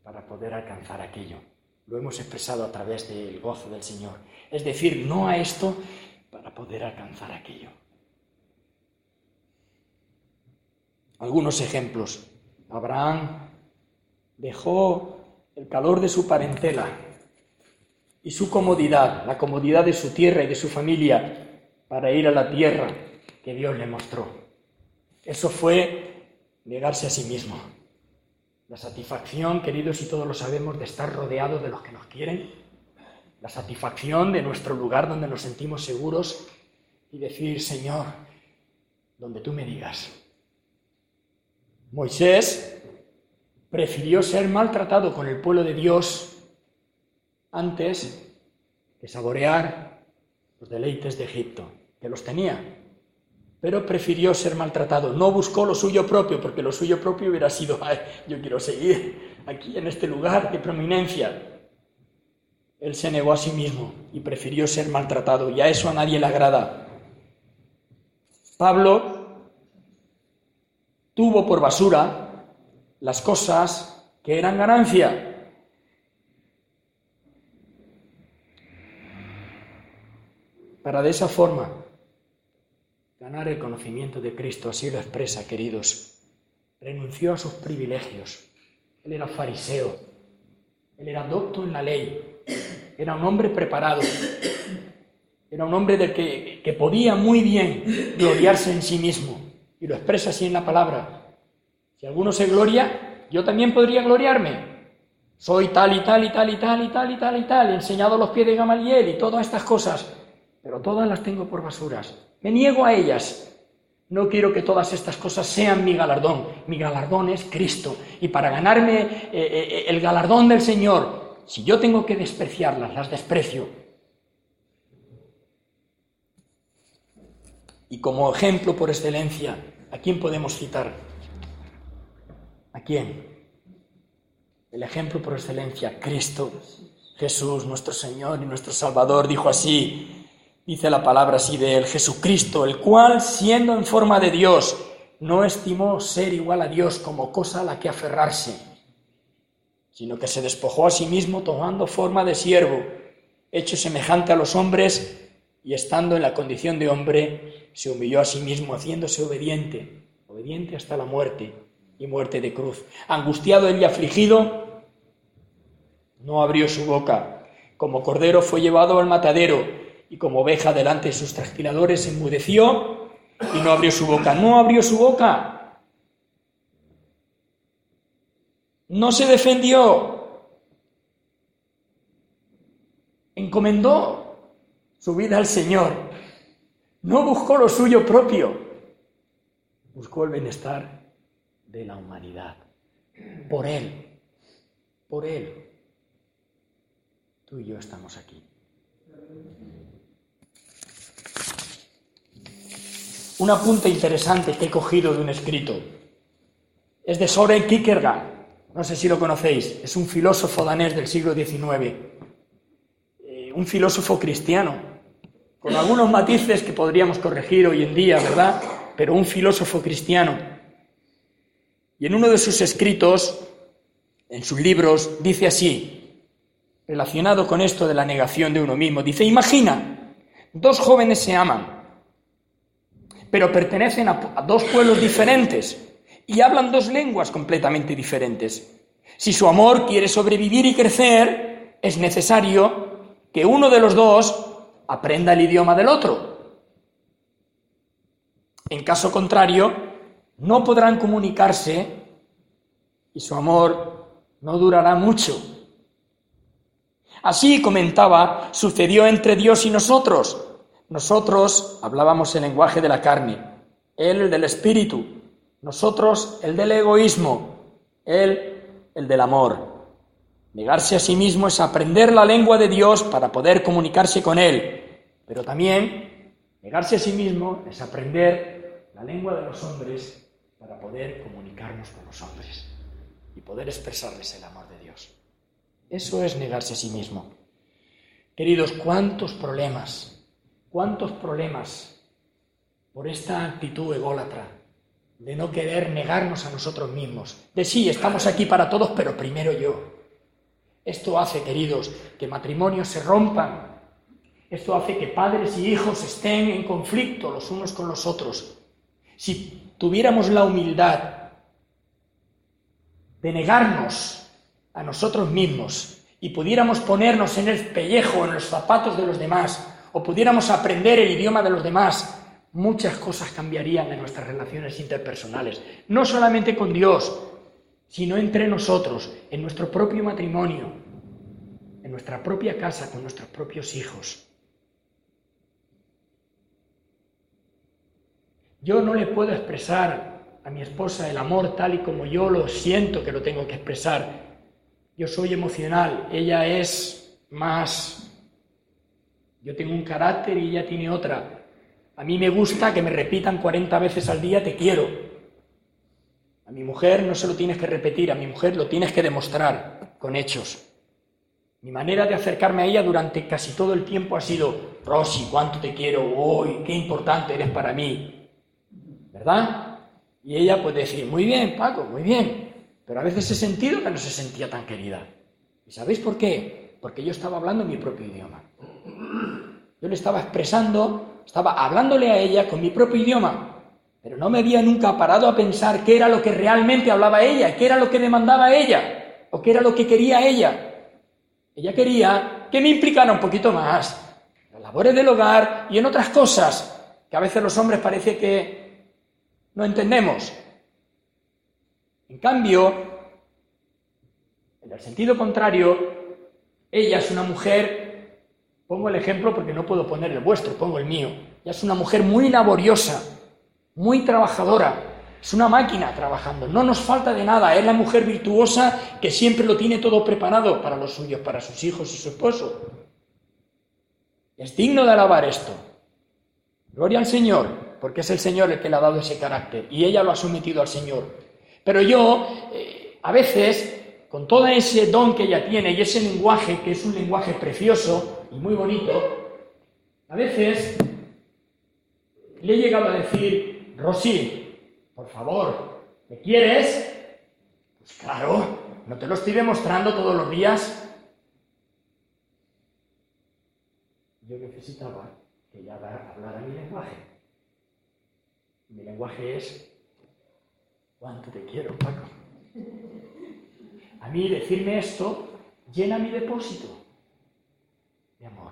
para poder alcanzar aquello. Lo hemos expresado a través del gozo del Señor. Es decir, no a esto para poder alcanzar aquello. Algunos ejemplos. Abraham dejó el calor de su parentela y su comodidad, la comodidad de su tierra y de su familia, para ir a la tierra que Dios le mostró. Eso fue negarse a sí mismo. La satisfacción, queridos, y todos lo sabemos, de estar rodeados de los que nos quieren. La satisfacción de nuestro lugar donde nos sentimos seguros y decir, Señor, donde tú me digas. Moisés prefirió ser maltratado con el pueblo de Dios antes que saborear los deleites de Egipto, que los tenía, pero prefirió ser maltratado. No buscó lo suyo propio, porque lo suyo propio hubiera sido, yo quiero seguir aquí en este lugar de prominencia. Él se negó a sí mismo y prefirió ser maltratado, y a eso a nadie le agrada. Pablo tuvo por basura las cosas que eran ganancia. Para de esa forma ganar el conocimiento de Cristo, así lo expresa, queridos. Renunció a sus privilegios. Él era fariseo, él era docto en la ley, era un hombre preparado, era un hombre del que, que podía muy bien gloriarse en sí mismo, y lo expresa así en la palabra. Si alguno se gloria, yo también podría gloriarme. Soy tal y tal y tal y tal y tal y tal y tal, he enseñado los pies de Gamaliel y todas estas cosas, pero todas las tengo por basuras me niego a ellas. No quiero que todas estas cosas sean mi galardón. Mi galardón es Cristo. Y para ganarme eh, eh, el galardón del Señor, si yo tengo que despreciarlas, las desprecio. Y como ejemplo por excelencia, ¿a quién podemos citar? ¿A quién? El ejemplo por excelencia, Cristo, Jesús, nuestro Señor y nuestro Salvador, dijo así, dice la palabra así de él, Jesucristo, el cual, siendo en forma de Dios, no estimó ser igual a Dios como cosa a la que aferrarse, sino que se despojó a sí mismo tomando forma de siervo, hecho semejante a los hombres, y estando en la condición de hombre, se humilló a sí mismo, haciéndose obediente, obediente hasta la muerte y muerte de cruz. Angustiado y afligido, no abrió su boca. Como cordero fue llevado al matadero y como oveja delante de sus trasquiladores enmudeció y no abrió su boca. No abrió su boca. No se defendió. Encomendó su vida al Señor. No buscó lo suyo propio. Buscó el bienestar de la humanidad. Por Él. Por Él. Tú y yo estamos aquí. un apunte interesante que he cogido de un escrito. Es de Soren Kierkegaard. No sé si lo conocéis. Es un filósofo danés del siglo XIX. Eh, un filósofo cristiano. Con algunos matices que podríamos corregir hoy en día, ¿verdad? Pero un filósofo cristiano. Y en uno de sus escritos, en sus libros, dice así, relacionado con esto de la negación de uno mismo, dice, imagina, dos jóvenes se aman pero pertenecen a, dos pueblos diferentes y hablan dos lenguas completamente diferentes. Si su amor quiere sobrevivir y crecer, es necesario que uno de los dos aprenda el idioma del otro. En caso contrario, no podrán comunicarse y su amor no durará mucho. Así comentaba, sucedió entre Dios y nosotros. Nosotros hablábamos el lenguaje de la carne, él el del espíritu, nosotros el del egoísmo, él el del amor. Negarse a sí mismo es aprender la lengua de Dios para poder comunicarse con Él, pero también negarse a sí mismo es aprender la lengua de los hombres para poder comunicarnos con los hombres y poder expresarles el amor de Dios. Eso es negarse a sí mismo. Queridos, ¿cuántos problemas, cuántos problemas por esta actitud ególatra de no querer negarnos a nosotros mismos? De sí, estamos aquí para todos, pero primero yo. Esto hace, queridos, que matrimonios se rompan. Esto hace que padres y hijos estén en conflicto los unos con los otros. Si tuviéramos la humildad de negarnos a nosotros mismos y pudiéramos ponernos en el pellejo, en los zapatos de los demás, o pudiéramos aprender el idioma de los demás, muchas cosas cambiarían en nuestras relaciones interpersonales, no solamente con Dios, sino entre nosotros, en nuestro propio matrimonio, en nuestra propia casa, con nuestros propios hijos. Yo no le puedo expresar a mi esposa el amor tal y como yo lo siento que lo tengo que expresar, yo soy emocional, ella es más... Yo tengo un carácter y ella tiene otra. A mí me gusta que me repitan 40 veces al día te quiero. A mi mujer no se lo tienes que repetir, a mi mujer lo tienes que demostrar con hechos. Mi manera de acercarme a ella durante casi todo el tiempo ha sido, Rosy, cuánto te quiero hoy, qué importante eres para mí. ¿Verdad? Y ella puede decir, muy bien, Paco, muy bien, pero a veces he sentido que no se sentía tan querida. ¿Y sabéis por qué? Porque yo estaba hablando mi propio idioma. Yo le estaba expresando, estaba hablándole a ella con mi propio idioma, pero no me había nunca parado a pensar qué era lo que realmente hablaba ella, qué era lo que demandaba ella, o qué era lo que quería ella. Ella quería que me implicara un poquito más en las labores del hogar y en otras cosas que a veces los hombres parece que no entendemos. En cambio, en el sentido contrario, ella es una mujer, pongo el ejemplo porque no puedo poner el vuestro, pongo el mío, ella es una mujer muy laboriosa, muy trabajadora, es una máquina trabajando, no nos falta de nada, es la mujer virtuosa que siempre lo tiene todo preparado para los suyos, para sus hijos y su esposo. Es digno de alabar esto. Gloria al Señor, porque es el Señor el que le ha dado ese carácter y ella lo ha sometido al Señor. Pero yo, eh, a veces, con todo ese don que ella tiene y ese lenguaje, que es un lenguaje precioso y muy bonito, a veces le he llegado a decir, Rosy, por favor, ¿me quieres? Pues claro, ¿no te lo estoy demostrando todos los días? Yo necesitaba que ella hablara mi lenguaje. Mi lenguaje es ¿Cuánto te quiero, Paco? A mí decirme esto llena mi depósito de amor.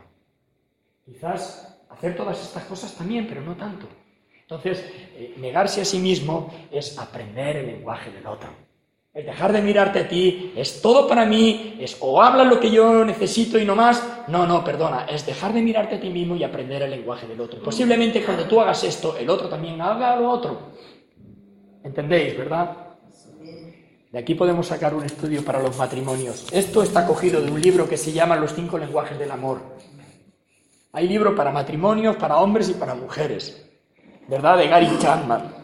Quizás hacer todas estas cosas también, pero no tanto. Entonces, eh, negarse a sí mismo es aprender el lenguaje del otro. El dejar de mirarte a ti es todo para mí, es o habla lo que yo necesito y no más. No, no, perdona, es dejar de mirarte a ti mismo y aprender el lenguaje del otro. Posiblemente cuando tú hagas esto, el otro también haga lo otro. ¿Entendéis, verdad? De aquí podemos sacar un estudio para los matrimonios. Esto está cogido de un libro que se llama Los cinco lenguajes del amor. Hay libro para matrimonios, para hombres y para mujeres. ¿Verdad? De Gary Chapman.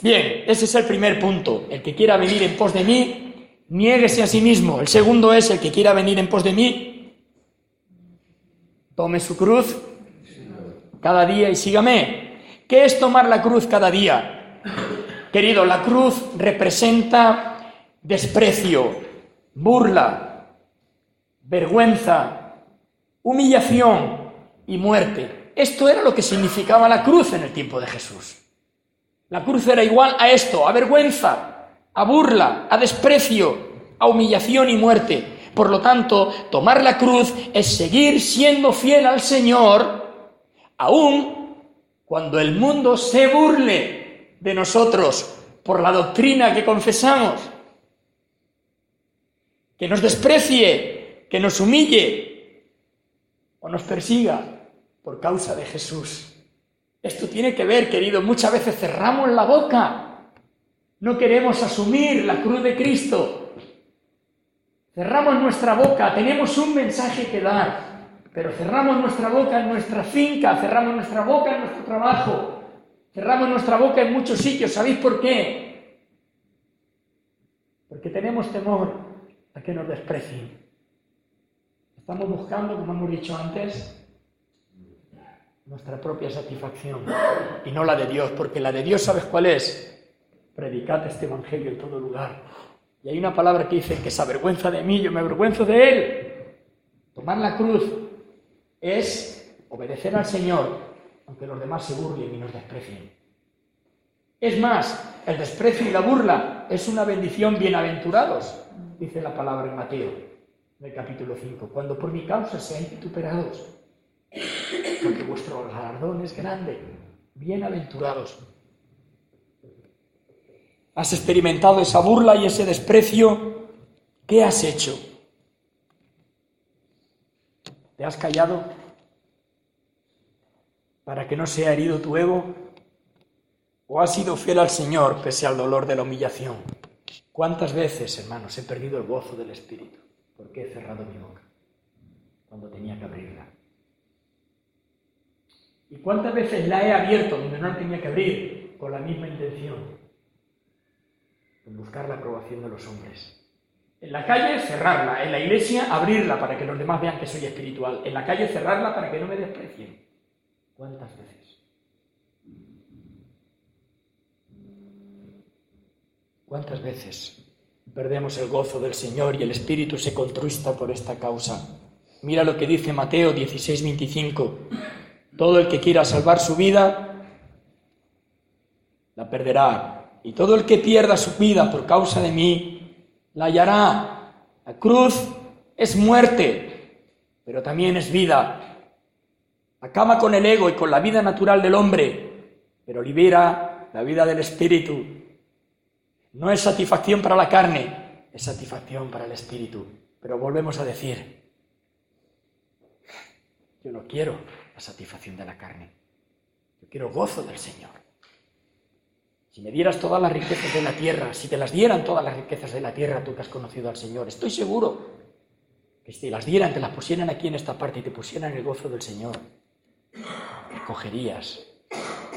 Bien, ese es el primer punto. El que quiera venir en pos de mí, niéguese a sí mismo. El segundo es el que quiera venir en pos de mí, tome su cruz cada día y sígame. ¿Qué es tomar la cruz cada día? Querido, la cruz representa desprecio, burla, vergüenza, humillación y muerte. Esto era lo que significaba la cruz en el tiempo de Jesús. La cruz era igual a esto, a vergüenza, a burla, a desprecio, a humillación y muerte. Por lo tanto, tomar la cruz es seguir siendo fiel al Señor, aun cuando el mundo se burle de nosotros por la doctrina que confesamos, que nos desprecie, que nos humille o nos persiga por causa de Jesús. Esto tiene que ver, querido, muchas veces cerramos la boca, no queremos asumir la cruz de Cristo, cerramos nuestra boca, tenemos un mensaje que dar, pero cerramos nuestra boca en nuestra finca, cerramos nuestra boca en nuestro trabajo, Cerramos nuestra boca en muchos sitios. ¿Sabéis por qué? Porque tenemos temor a que nos desprecien. Estamos buscando, como hemos dicho antes, nuestra propia satisfacción y no la de Dios, porque la de Dios, ¿sabes cuál es? Predicad este Evangelio en todo lugar. Y hay una palabra que dice que se avergüenza de mí, yo me avergüenzo de él. Tomar la cruz es obedecer al Señor aunque los demás se burlen y nos desprecien. Es más, el desprecio y la burla es una bendición bienaventurados, dice la palabra en Mateo, en el capítulo 5, cuando por mi causa sean vituperados, porque vuestro galardón es grande, bienaventurados. ¿Has experimentado esa burla y ese desprecio? ¿Qué has hecho? ¿Te has callado? para que no sea herido tu ego? ¿O has sido fiel al Señor pese al dolor de la humillación? ¿Cuántas veces, hermanos, he perdido el gozo del Espíritu porque he cerrado mi boca cuando tenía que abrirla? ¿Y cuántas veces la he abierto donde no tenía que abrir con la misma intención? En buscar la aprobación de los hombres. En la calle cerrarla, en la iglesia abrirla para que los demás vean que soy espiritual, en la calle cerrarla para que no me desprecien. ¿Cuántas veces? ¿Cuántas veces perdemos el gozo del Señor y el Espíritu se contrista por esta causa? Mira lo que dice Mateo 16, 25. Todo el que quiera salvar su vida, la perderá. Y todo el que pierda su vida por causa de mí, la hallará. La cruz es muerte, pero también es vida. Acaba con el ego y con la vida natural del hombre, pero libera la vida del espíritu. No es satisfacción para la carne, es satisfacción para el espíritu. Pero volvemos a decir, yo no quiero la satisfacción de la carne, yo quiero gozo del Señor. Si me dieras todas las riquezas de la tierra, si te las dieran todas las riquezas de la tierra, tú que has conocido al Señor, estoy seguro que si las dieran, te las pusieran aquí en esta parte y te pusieran el gozo del Señor, cogerías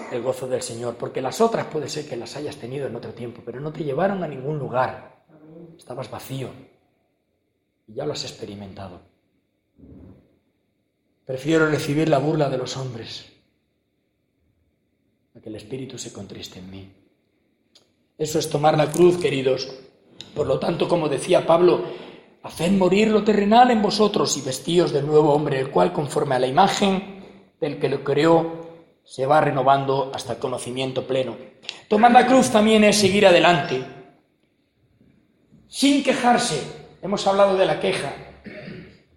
el gozo del Señor, porque las otras puede ser que las hayas tenido en otro tiempo, pero no te llevaron a ningún lugar. Estabas vacío y ya lo has experimentado. Prefiero recibir la burla de los hombres a que el Espíritu se contriste en mí. Eso es tomar la cruz, queridos. Por lo tanto, como decía Pablo, haced morir lo terrenal en vosotros y vestíos del nuevo hombre, el cual, conforme a la imagen del que lo creó se va renovando hasta el conocimiento pleno. Tomar la cruz también es seguir adelante, sin quejarse. Hemos hablado de la queja.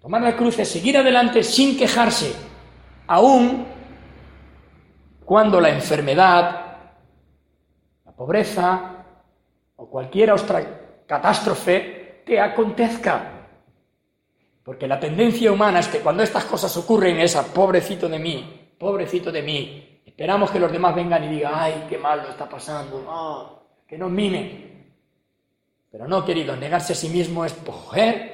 Tomar la cruz es seguir adelante sin quejarse, aún cuando la enfermedad, la pobreza o cualquier otra catástrofe te acontezca. Porque la tendencia humana es que cuando estas cosas ocurren es a pobrecito de mí, pobrecito de mí. Esperamos que los demás vengan y digan, ay, qué mal lo está pasando, oh, que nos mimen. Pero no, querido, negarse a sí mismo es coger,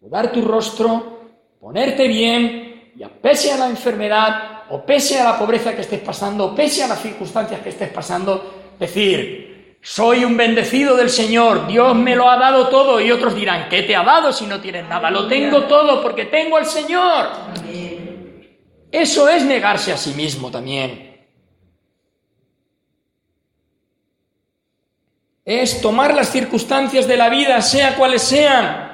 mudar tu rostro, ponerte bien y a pese a la enfermedad o pese a la pobreza que estés pasando, o pese a las circunstancias que estés pasando, decir, soy un bendecido del Señor, Dios me lo ha dado todo y otros dirán, ¿qué te ha dado si no tienes nada? Lo tengo todo porque tengo al Señor. Eso es negarse a sí mismo también. Es tomar las circunstancias de la vida, sea cuales sean,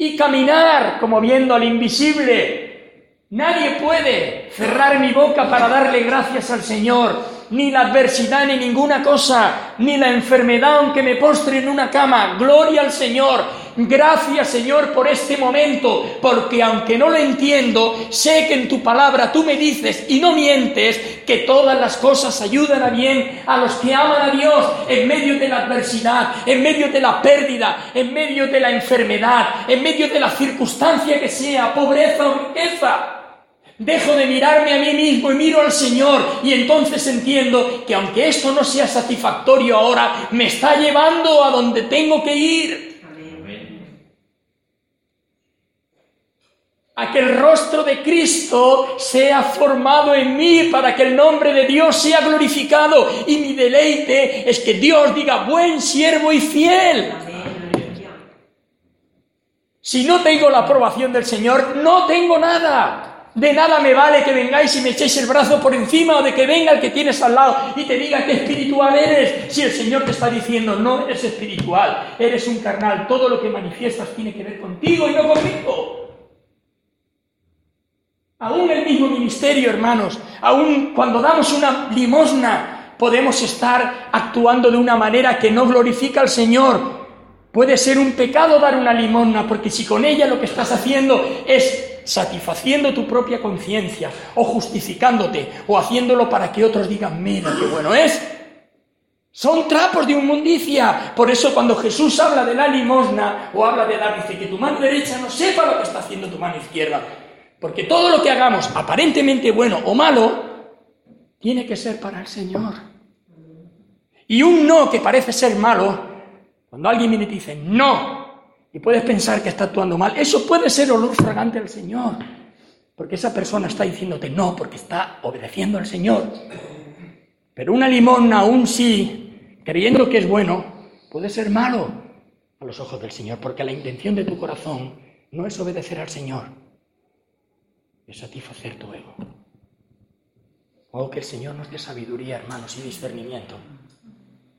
y caminar como viendo al invisible. Nadie puede cerrar mi boca para darle gracias al Señor ni la adversidad, ni ninguna cosa, ni la enfermedad, aunque me postre en una cama. Gloria al Señor. Gracias Señor por este momento, porque aunque no lo entiendo, sé que en tu palabra tú me dices y no mientes que todas las cosas ayudan a bien a los que aman a Dios en medio de la adversidad, en medio de la pérdida, en medio de la enfermedad, en medio de la circunstancia que sea, pobreza o riqueza. Dejo de mirarme a mí mismo y miro al Señor y entonces entiendo que aunque esto no sea satisfactorio ahora, me está llevando a donde tengo que ir. A que el rostro de Cristo sea formado en mí para que el nombre de Dios sea glorificado y mi deleite es que Dios diga buen siervo y fiel. Si no tengo la aprobación del Señor, no tengo nada. De nada me vale que vengáis y me echéis el brazo por encima o de que venga el que tienes al lado y te diga que espiritual eres. Si el Señor te está diciendo, no eres espiritual, eres un carnal, todo lo que manifiestas tiene que ver contigo y no conmigo. Aún el mismo ministerio, hermanos, aún cuando damos una limosna, podemos estar actuando de una manera que no glorifica al Señor. Puede ser un pecado dar una limosna, porque si con ella lo que estás haciendo es satisfaciendo tu propia conciencia o justificándote o haciéndolo para que otros digan, mira qué bueno es. Son trapos de inmundicia. Por eso cuando Jesús habla de la limosna o habla de dar, dice que tu mano derecha no sepa lo que está haciendo tu mano izquierda. Porque todo lo que hagamos, aparentemente bueno o malo, tiene que ser para el Señor. Y un no que parece ser malo, cuando alguien viene y te dice no, y puedes pensar que está actuando mal, eso puede ser olor fragante al Señor, porque esa persona está diciéndote no, porque está obedeciendo al Señor. Pero una limona, un sí, creyendo que es bueno, puede ser malo a los ojos del Señor, porque la intención de tu corazón no es obedecer al Señor, es satisfacer tu ego. Oh, que el Señor nos dé sabiduría, hermanos, y discernimiento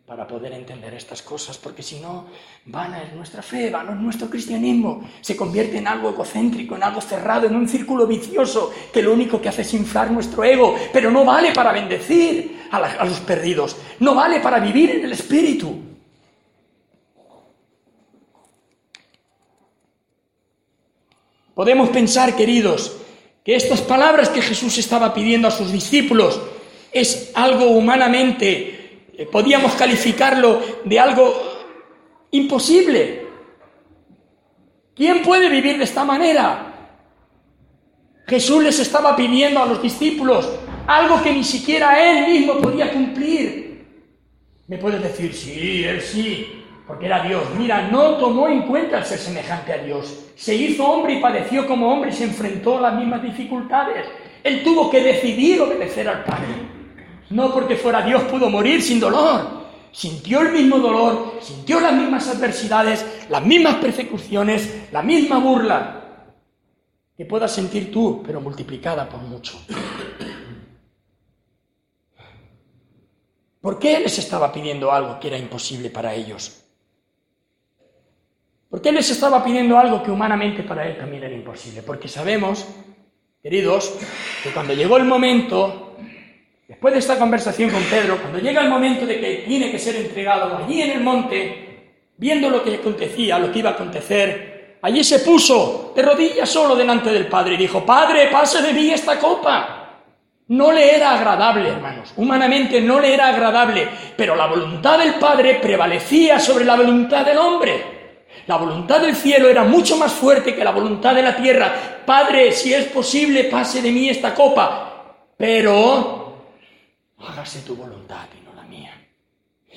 para poder entender estas cosas, porque si no, vana es nuestra fe, vano es nuestro cristianismo, se convierte en algo egocéntrico, en algo cerrado, en un círculo vicioso, que lo único que hace es inflar nuestro ego, pero no vale para bendecir a, a los perdidos, no vale para vivir en el Espíritu. Podemos pensar, queridos, que estas palabras que Jesús estaba pidiendo a sus discípulos es algo humanamente eh, podíamos calificarlo de algo imposible. ¿Quién puede vivir de esta manera? Jesús les estaba pidiendo a los discípulos algo que ni siquiera él mismo podía cumplir. Me puedes decir, sí, él sí, porque era Dios. Mira, no tomó en cuenta ser semejante a Dios. Se hizo hombre y padeció como hombre y se enfrentó a las mismas dificultades. Él tuvo que decidir obedecer al Padre. No porque fuera Dios pudo morir sin dolor. Sintió el mismo dolor, sintió las mismas adversidades, las mismas persecuciones, la misma burla que puedas sentir tú, pero multiplicada por mucho. ¿Por qué les estaba pidiendo algo que era imposible para ellos? ¿Por qué les estaba pidiendo algo que humanamente para él también era imposible? Porque sabemos, queridos, que cuando llegó el momento Después de esta conversación con Pedro, cuando llega el momento de que tiene que ser entregado allí en el monte, viendo lo que acontecía, lo que iba a acontecer, allí se puso de rodillas solo delante del Padre y dijo, Padre, pase de mí esta copa. No le era agradable, hermanos, humanamente no le era agradable, pero la voluntad del Padre prevalecía sobre la voluntad del hombre. La voluntad del cielo era mucho más fuerte que la voluntad de la tierra. Padre, si es posible, pase de mí esta copa. Pero hágase tu voluntad.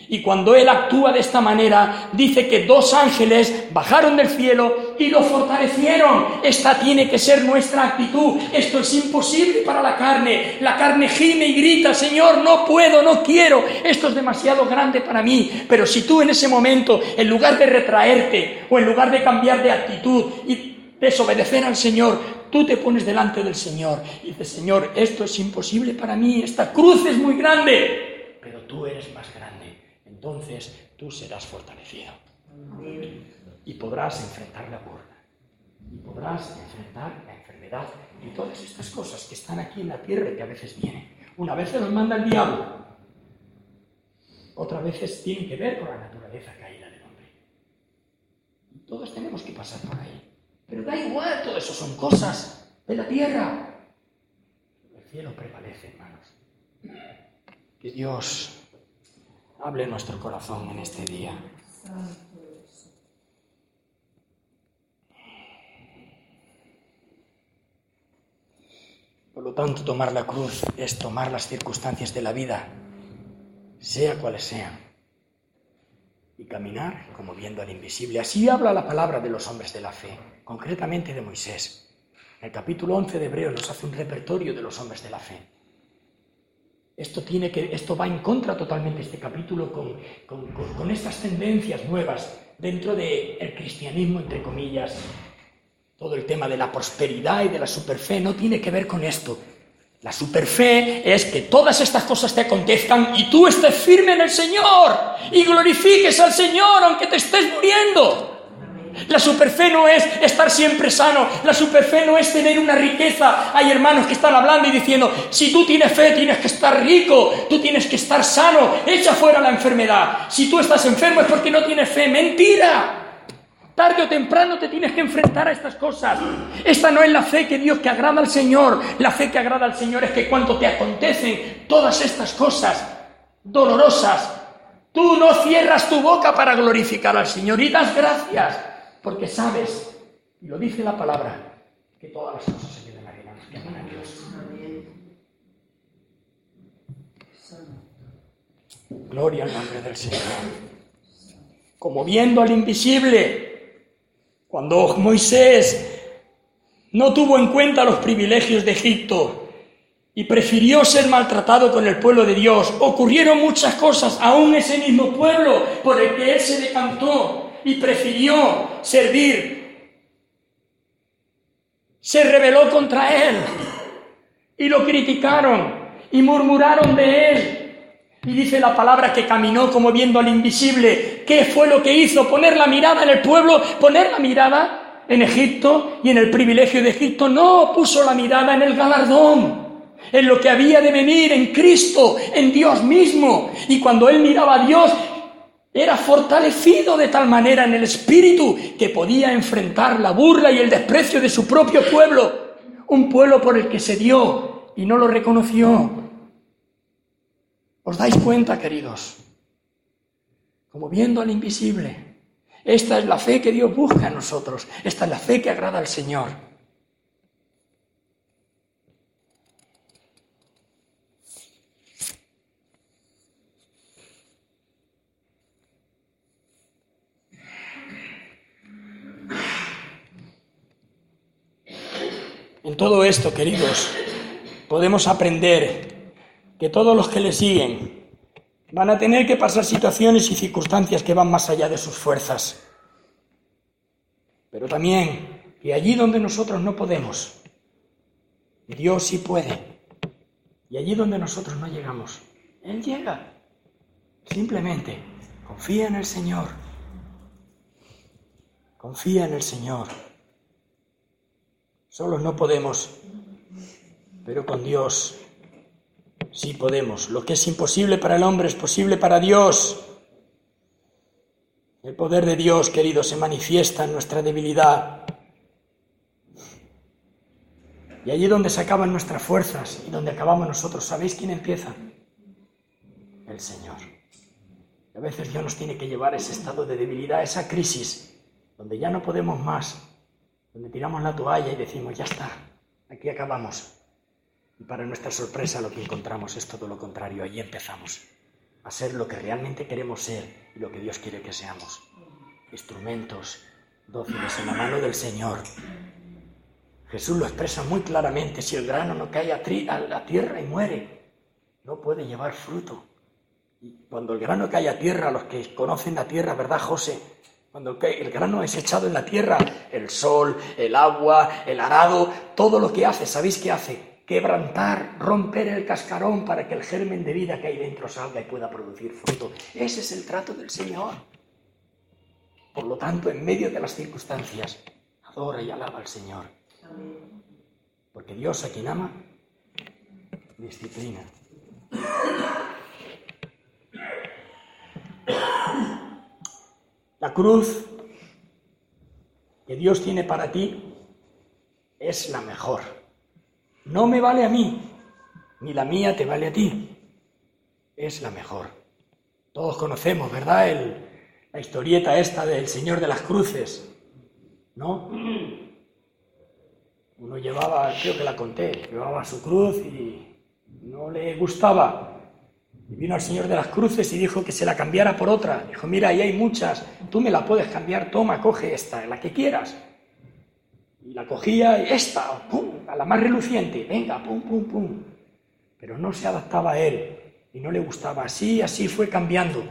Y cuando Él actúa de esta manera, dice que dos ángeles bajaron del cielo y lo fortalecieron. Esta tiene que ser nuestra actitud. Esto es imposible para la carne. La carne gime y grita, Señor, no puedo, no quiero. Esto es demasiado grande para mí. Pero si tú en ese momento, en lugar de retraerte o en lugar de cambiar de actitud y desobedecer al Señor, tú te pones delante del Señor y dices, Señor, esto es imposible para mí, esta cruz es muy grande, pero tú eres más grande, entonces tú serás fortalecido. Y podrás enfrentar la burla, y podrás enfrentar la enfermedad y todas estas cosas que están aquí en la tierra y que a veces vienen. Una vez se los manda el diablo, otras veces tienen que ver con la naturaleza caída del hombre. Todos tenemos que pasar por ahí. Pero da igual, todo eso son cosas de la tierra. El cielo prevalece, hermanos. Que Dios hable nuestro corazón en este día. Por lo tanto, tomar la cruz es tomar las circunstancias de la vida, sea cuales sean, y caminar como viendo al invisible. Así habla la palabra de los hombres de la fe, concretamente de Moisés. En el capítulo 11 de Hebreo nos hace un repertorio de los hombres de la fe. Esto, tiene que, esto va en contra totalmente este capítulo con, con, estas tendencias nuevas dentro del cristianismo, entre comillas, todo el tema de la prosperidad y de la superfe no tiene que ver con esto. La superfe es que todas estas cosas te acontezcan y tú estés firme en el Señor y glorifiques al Señor aunque te estés muriendo. La superfe no es estar siempre sano, la superfe no es tener una riqueza. Hay hermanos que están hablando y diciendo, si tú tienes fe tienes que estar rico, tú tienes que estar sano, echa fuera la enfermedad. Si tú estás enfermo es porque no tienes fe, mentira. Tarde o temprano te tienes que enfrentar a estas cosas. Esta no es la fe que Dios que agrada al Señor. La fe que agrada al Señor es que cuando te acontecen todas estas cosas dolorosas, tú no cierras tu boca para glorificar al Señor y das gracias, porque sabes, y lo dice la palabra, que todas las cosas se quedan a que aman a Dios. Gloria al nombre del Señor. Como viendo al invisible, cuando Moisés no tuvo en cuenta los privilegios de Egipto y prefirió ser maltratado con el pueblo de Dios, ocurrieron muchas cosas, aún ese mismo pueblo por el que él se decantó y prefirió servir, se rebeló contra él y lo criticaron y murmuraron de él y dice la palabra que caminó como viendo al invisible. ¿Qué fue lo que hizo? Poner la mirada en el pueblo, poner la mirada en Egipto y en el privilegio de Egipto. No, puso la mirada en el galardón, en lo que había de venir, en Cristo, en Dios mismo. Y cuando él miraba a Dios, era fortalecido de tal manera en el espíritu que podía enfrentar la burla y el desprecio de su propio pueblo. Un pueblo por el que se dio y no lo reconoció ¿Os dais cuenta, queridos? Como viendo al invisible. Esta es la fe que Dios busca en nosotros. Esta es la fe que agrada al Señor. En todo esto, queridos, podemos aprender que todos los que le siguen van a tener que pasar situaciones y circunstancias que van más allá de sus fuerzas. Pero también que allí donde nosotros no podemos, Dios sí puede. Y allí donde nosotros no llegamos, Él llega. Simplemente confía en el Señor. Confía en el Señor. Solos no podemos, pero con Dios Sí podemos. Lo que es imposible para el hombre es posible para Dios. El poder de Dios, querido, se manifiesta en nuestra debilidad. Y allí donde se acaban nuestras fuerzas y donde acabamos nosotros, ¿sabéis quién empieza? El Señor. a veces Dios nos tiene que llevar a ese estado de debilidad, a esa crisis, donde ya no podemos más, donde tiramos la toalla y decimos, ya está, aquí acabamos. Y para nuestra sorpresa lo que encontramos es todo lo contrario. Allí empezamos a ser lo que realmente queremos ser y lo que Dios quiere que seamos. Instrumentos dóciles en la mano del Señor. Jesús lo expresa muy claramente. Si el grano no cae a, la tierra y muere, no puede llevar fruto. Y cuando el grano cae a tierra, los que conocen la tierra, ¿verdad, José? Cuando el grano es echado en la tierra, el sol, el agua, el arado, todo lo que hace, ¿sabéis qué hace? quebrantar, romper el cascarón para que el germen de vida que hay dentro salga y pueda producir fruto. Ese es el trato del Señor. Por lo tanto, en medio de las circunstancias, adora y alaba al Señor. Porque Dios a quien ama, disciplina. La cruz que Dios tiene para ti es la mejor. No me vale a mí, ni la mía te vale a ti. Es la mejor. Todos conocemos, ¿verdad? El, la historieta esta del Señor de las Cruces, ¿no? Uno llevaba, creo que la conté, llevaba su cruz y no le gustaba. Y vino al Señor de las Cruces y dijo que se la cambiara por otra. Dijo, mira, ahí hay muchas, tú me la puedes cambiar, toma, coge esta, la que quieras. Y la cogía y esta, pum, a la más reluciente, venga, pum, pum, pum. Pero no se adaptaba a él y no le gustaba. Así, así fue cambiando,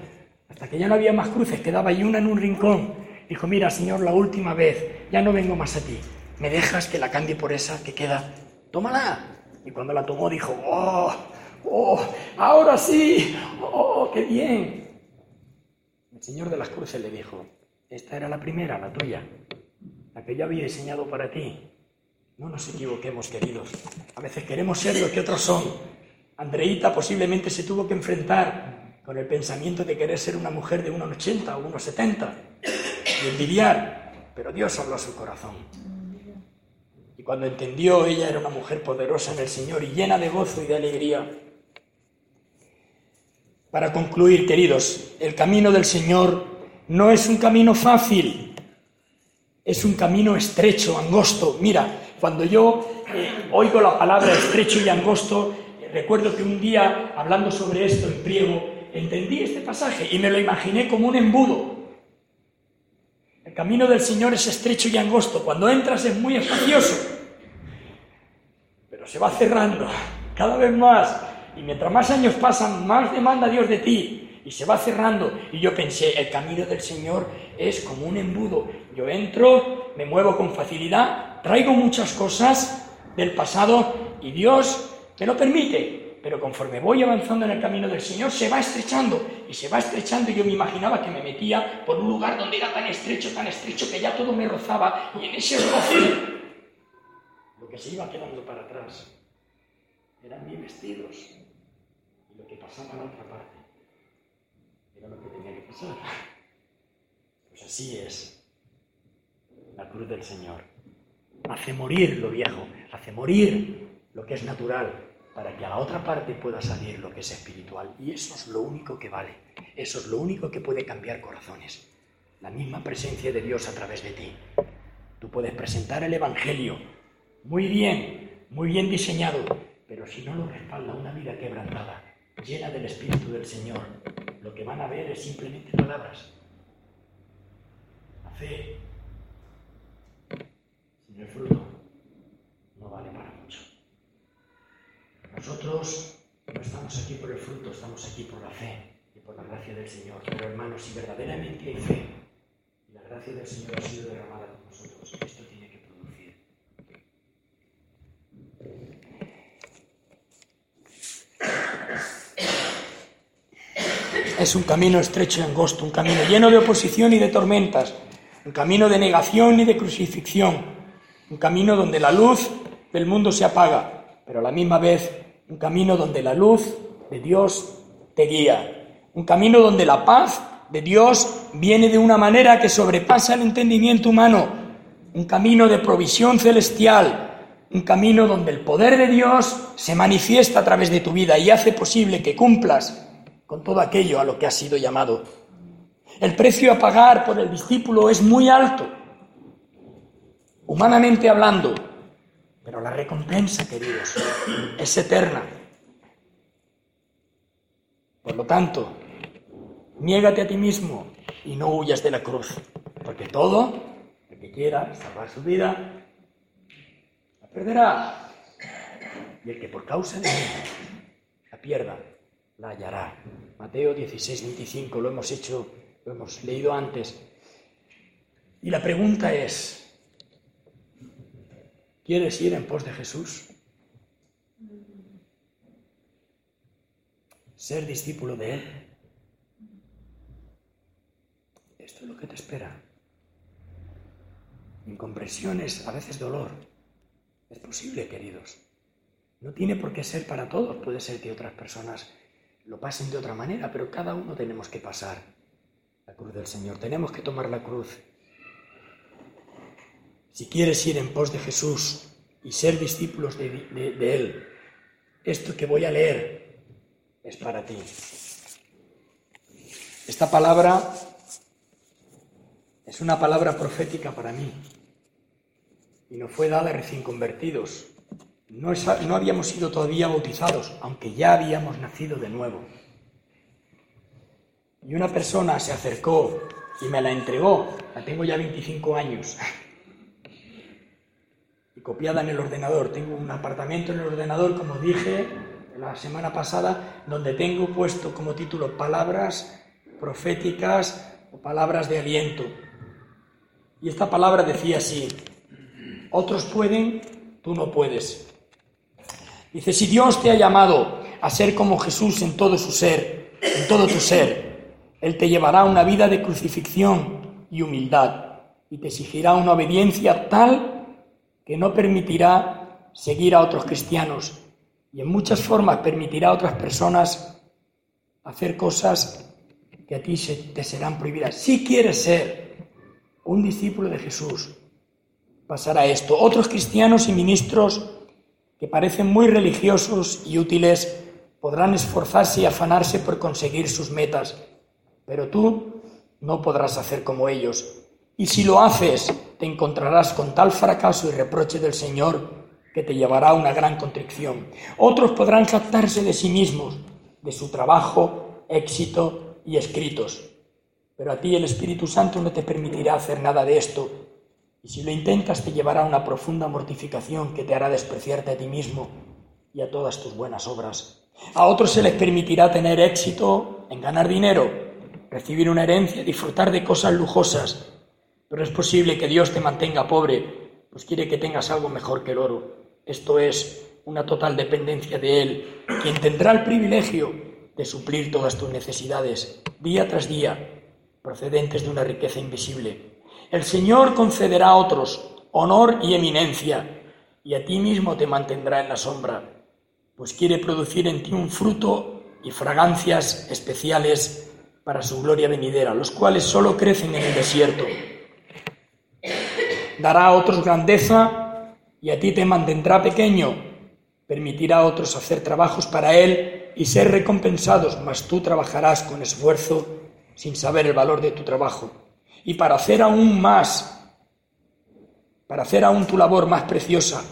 hasta que ya no había más cruces, quedaba ahí una en un rincón. Dijo, mira, Señor, la última vez, ya no vengo más a ti. ¿Me dejas que la cambie por esa que queda? Tómala. Y cuando la tomó dijo, oh, oh, ahora sí, oh, qué bien. El Señor de las Cruces le dijo, esta era la primera, la tuya la que yo había diseñado para ti. No nos equivoquemos, queridos. A veces queremos ser lo que otros son. Andreita posiblemente se tuvo que enfrentar con el pensamiento de querer ser una mujer de 1,80 o 1,70 y envidiar, pero Dios habló a su corazón. Y cuando entendió, ella era una mujer poderosa en el Señor y llena de gozo y de alegría. Para concluir, queridos, el camino del Señor no es un camino fácil, es un camino estrecho, angosto. Mira, cuando yo eh, oigo la palabra estrecho y angosto, recuerdo que un día, hablando sobre esto en priego, entendí este pasaje y me lo imaginé como un embudo. El camino del Señor es estrecho y angosto. Cuando entras es muy espacioso, pero se va cerrando cada vez más. Y mientras más años pasan, más demanda Dios de ti y se va cerrando. Y yo pensé, el camino del Señor es como un embudo. Yo entro, me muevo con facilidad, traigo muchas cosas del pasado y Dios me lo permite. Pero conforme voy avanzando en el camino del Señor, se va estrechando y se va estrechando. Y yo me imaginaba que me metía por un lugar donde era tan estrecho, tan estrecho, que ya todo me rozaba. Y en ese roce, lo que se iba quedando para atrás eran mis vestidos lo que pasaba en la otra parte lo que tenía que pasar. Pues así es la cruz del Señor. Hace morir lo viejo, hace morir lo que es natural, para que a la otra parte pueda salir lo que es espiritual. Y eso es lo único que vale, eso es lo único que puede cambiar corazones. La misma presencia de Dios a través de ti. Tú puedes presentar el Evangelio muy bien, muy bien diseñado, pero si no lo respalda una vida quebrantada, llena del Espíritu del Señor, lo que van a ver es simplemente palabras. La fe sin el fruto no vale para mucho. Nosotros no estamos aquí por el fruto, estamos aquí por la fe y por la gracia del Señor. Pero hermanos, si verdaderamente hay fe la gracia del Señor ha sido derramada por nosotros, esto tiene que producir. Es un camino estrecho y angosto, un camino lleno de oposición y de tormentas, un camino de negación y de crucifixión, un camino donde la luz del mundo se apaga, pero a la misma vez un camino donde la luz de Dios te guía, un camino donde la paz de Dios viene de una manera que sobrepasa el entendimiento humano, un camino de provisión celestial, un camino donde el poder de Dios se manifiesta a través de tu vida y hace posible que cumplas con todo aquello a lo que has sido llamado. El precio a pagar por el discípulo es muy alto, humanamente hablando, pero la recompensa, queridos, es eterna. Por lo tanto, niégate a ti mismo y no huyas de la cruz, porque todo el que quiera salvar su vida la perderá, y el que por causa de mí la pierda la hallará. Mateo 16, 25, lo hemos hecho, lo hemos leído antes. Y la pregunta es, ¿quieres ir en pos de Jesús? Ser discípulo de Él. Esto es lo que te espera. Incomprensiones, a veces dolor. Es posible, queridos. No tiene por qué ser para todos, puede ser que otras personas lo pasen de otra manera, pero cada uno tenemos que pasar la cruz del Señor, tenemos que tomar la cruz. si quieres ir en pos de Jesús y ser discípulos de, Él, esto que voy a leer es para ti. Esta palabra es una palabra profética para mí y nos fue dada recién convertidos. No, no, habíamos sido todavía bautizados, aunque ya habíamos nacido de nuevo. Y una persona se acercó y me la entregó, la tengo ya 25 años, y copiada en el ordenador. Tengo un apartamento en el ordenador, como dije la semana pasada, donde tengo puesto como título palabras proféticas o palabras de aliento. Y esta palabra decía así, otros pueden, tú no puedes. Dice, si Dios te ha llamado a ser como Jesús en todo su ser, en todo tu ser, Él te llevará a una vida de crucifixión y humildad y te exigirá una obediencia tal que no permitirá seguir a otros cristianos y en muchas formas permitirá a otras personas hacer cosas que a ti te serán prohibidas. Si quieres ser un discípulo de Jesús, pasará esto. Otros cristianos y ministros que parecen muy religiosos y útiles podrán esforzarse y afanarse por conseguir sus metas, pero tú no podrás hacer como ellos. Y si lo haces, te encontrarás con tal fracaso y reproche del Señor que te llevará a una gran contrición. Otros podrán jactarse de sí mismos, de su trabajo, éxito y escritos. Pero a ti el Espíritu Santo no te permitirá hacer nada de esto. Y si lo intentas te llevará a una profunda mortificación que te hará despreciarte a ti mismo y a todas tus buenas obras. A otros se les permitirá tener éxito en ganar dinero, recibir una herencia, disfrutar de cosas lujosas. Pero es posible que Dios te mantenga pobre, pues quiere que tengas algo mejor que el oro. Esto es una total dependencia de Él, quien tendrá el privilegio de suplir todas tus necesidades, día tras día, procedentes de una riqueza invisible. El Señor concederá a otros honor y eminencia, y a ti mismo te mantendrá en la sombra, pues quiere producir en ti un fruto y fragancias especiales para su gloria venidera, los cuales solo crecen en el desierto. Dará a otros grandeza y a ti te mantendrá pequeño, permitirá a otros hacer trabajos para él y ser recompensados, mas tú trabajarás con esfuerzo sin saber el valor de tu trabajo. Y para hacer aún más, para hacer aún tu labor más preciosa,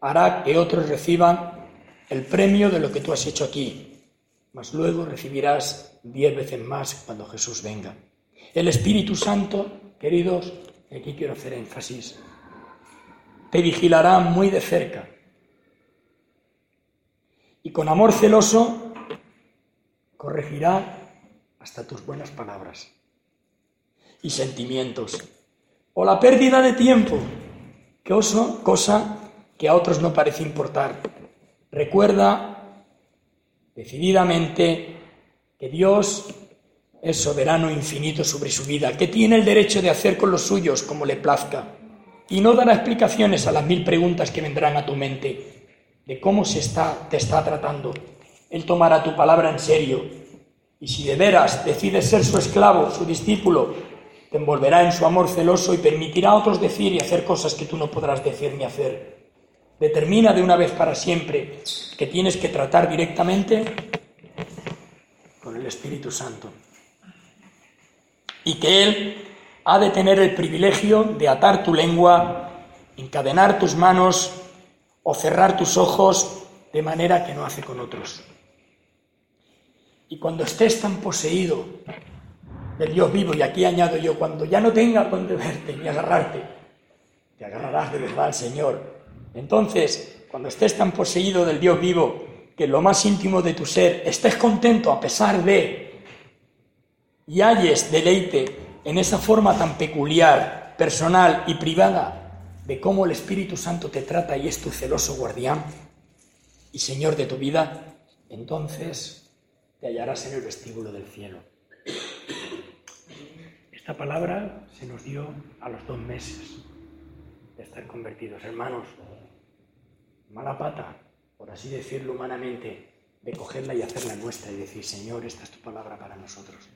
hará que otros reciban el premio de lo que tú has hecho aquí, mas luego recibirás diez veces más cuando Jesús venga. El Espíritu Santo, queridos, aquí quiero hacer énfasis, te vigilará muy de cerca. Y con amor celoso corregirá hasta tus buenas palabras y sentimientos, o la pérdida de tiempo, que oso, cosa que a otros no parece importar. Recuerda decididamente que Dios es soberano infinito sobre su vida, que tiene el derecho de hacer con los suyos como le plazca, y no dará explicaciones a las mil preguntas que vendrán a tu mente de cómo se está, te está tratando. Él tomará tu palabra en serio y si de veras decides ser su esclavo, su discípulo, te envolverá en su amor celoso y permitirá a otros decir y hacer cosas que tú no podrás decir ni hacer. Determina de una vez para siempre que tienes que tratar directamente con el Espíritu Santo y que Él ha de tener el privilegio de atar tu lengua, encadenar tus manos o cerrar tus ojos de manera que no hace con otros. Y cuando estés tan poseído del Dios vivo, y aquí añado yo, cuando ya no tengas donde verte ni agarrarte, te agarrarás de verdad al Señor. Entonces, cuando estés tan poseído del Dios vivo, que en lo más íntimo de tu ser estés contento a pesar de, y halles deleite en esa forma tan peculiar, personal y privada de cómo el Espíritu Santo te trata y es tu celoso guardián y Señor de tu vida, entonces te hallarás en el vestíbulo del cielo. Esta palabra se nos dio a los dos meses de estar convertidos. Hermanos, mala pata, por así decirlo humanamente, de cogerla y hacerla nuestra y decir, Señor, esta es tu palabra para nosotros.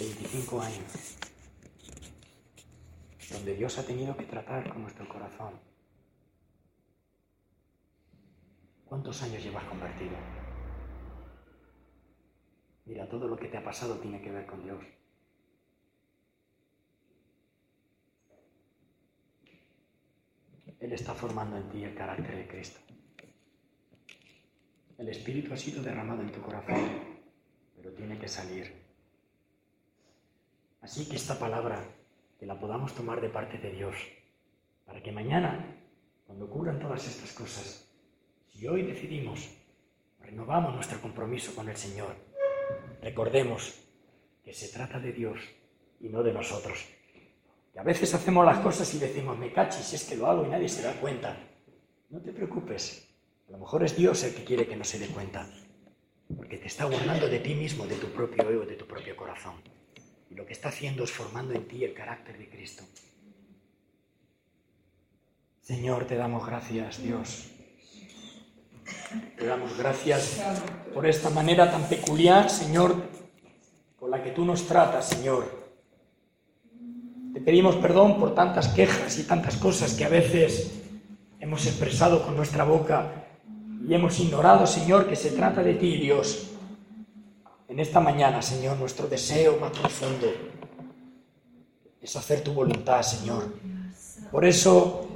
25 años, donde Dios ha tenido que tratar con nuestro corazón. ¿Cuántos años llevas convertido? Mira, todo lo que te ha pasado tiene que ver con Dios. Él está formando en ti el carácter de Cristo. El Espíritu ha sido derramado en tu corazón, pero tiene que salir. Así que esta palabra, que la podamos tomar de parte de Dios, para que mañana, cuando ocurran todas estas cosas, si hoy decidimos, renovamos nuestro compromiso con el Señor, recordemos que se trata de Dios y no de nosotros. Y a veces hacemos las cosas y decimos, me cachis, es que lo hago y nadie se da cuenta. No te preocupes, a lo mejor es Dios el que quiere que no se dé cuenta, porque te está guardando de ti mismo, de tu propio ego, de tu propio corazón. Y lo que está haciendo es formando en ti el carácter de Cristo. Señor, te damos gracias, Dios. Te damos gracias por esta manera tan peculiar, Señor, con la que tú nos tratas, Señor. Te pedimos perdón por tantas quejas y tantas cosas que a veces hemos expresado con nuestra boca y hemos ignorado, Señor, que se trata de ti, Dios. En esta mañana, Señor, nuestro deseo más profundo es hacer tu voluntad, Señor. Por eso,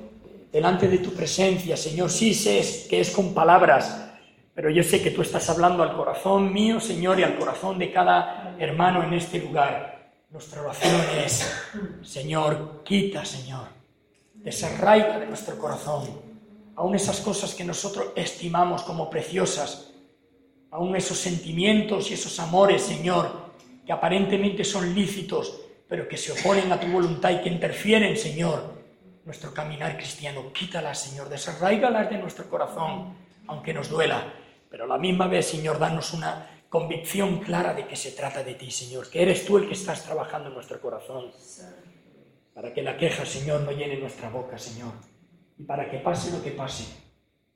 delante de tu presencia, Señor, sí sé que es con palabras, pero yo sé que tú estás hablando al corazón mío, Señor, y al corazón de cada hermano en este lugar. Nuestra oración es, Señor, quita, Señor, desarraiga de nuestro corazón aún esas cosas que nosotros estimamos como preciosas, aún esos sentimientos y esos amores, Señor, que aparentemente son lícitos, pero que se oponen a tu voluntad y que interfieren, Señor, nuestro caminar cristiano. Quítalas, Señor, desarraigalas de nuestro corazón, aunque nos duela, pero a la misma vez, Señor, danos una convicción clara de que se trata de ti, Señor, que eres tú el que estás trabajando en nuestro corazón, para que la queja, Señor, no llene nuestra boca, Señor y para que pase lo que pase,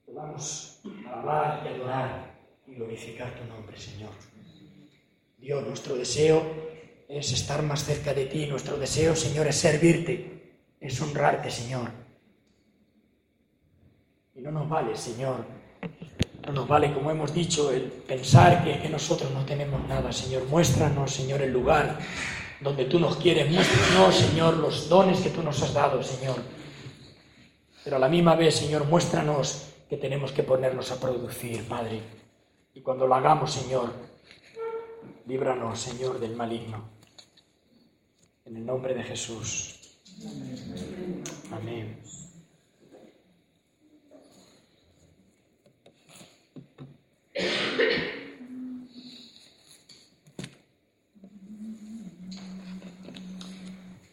podamos alabar y adorar y glorificar tu nombre, Señor. Dios, nuestro deseo es estar más cerca de ti, nuestro deseo, Señor, es servirte, es honrarte, Señor. Y no nos vale, Señor, no nos vale, como hemos dicho, el pensar que, nosotros no tenemos nada, Señor. Muéstranos, Señor, el lugar donde tú nos quieres. Muéstranos, Señor, los dones que tú nos has dado, Señor pero a la misma vez, Señor, muéstranos que tenemos que ponernos a producir, Padre. Y cuando lo hagamos, Señor, líbranos, Señor, del maligno. En el nombre de Jesús. Amén.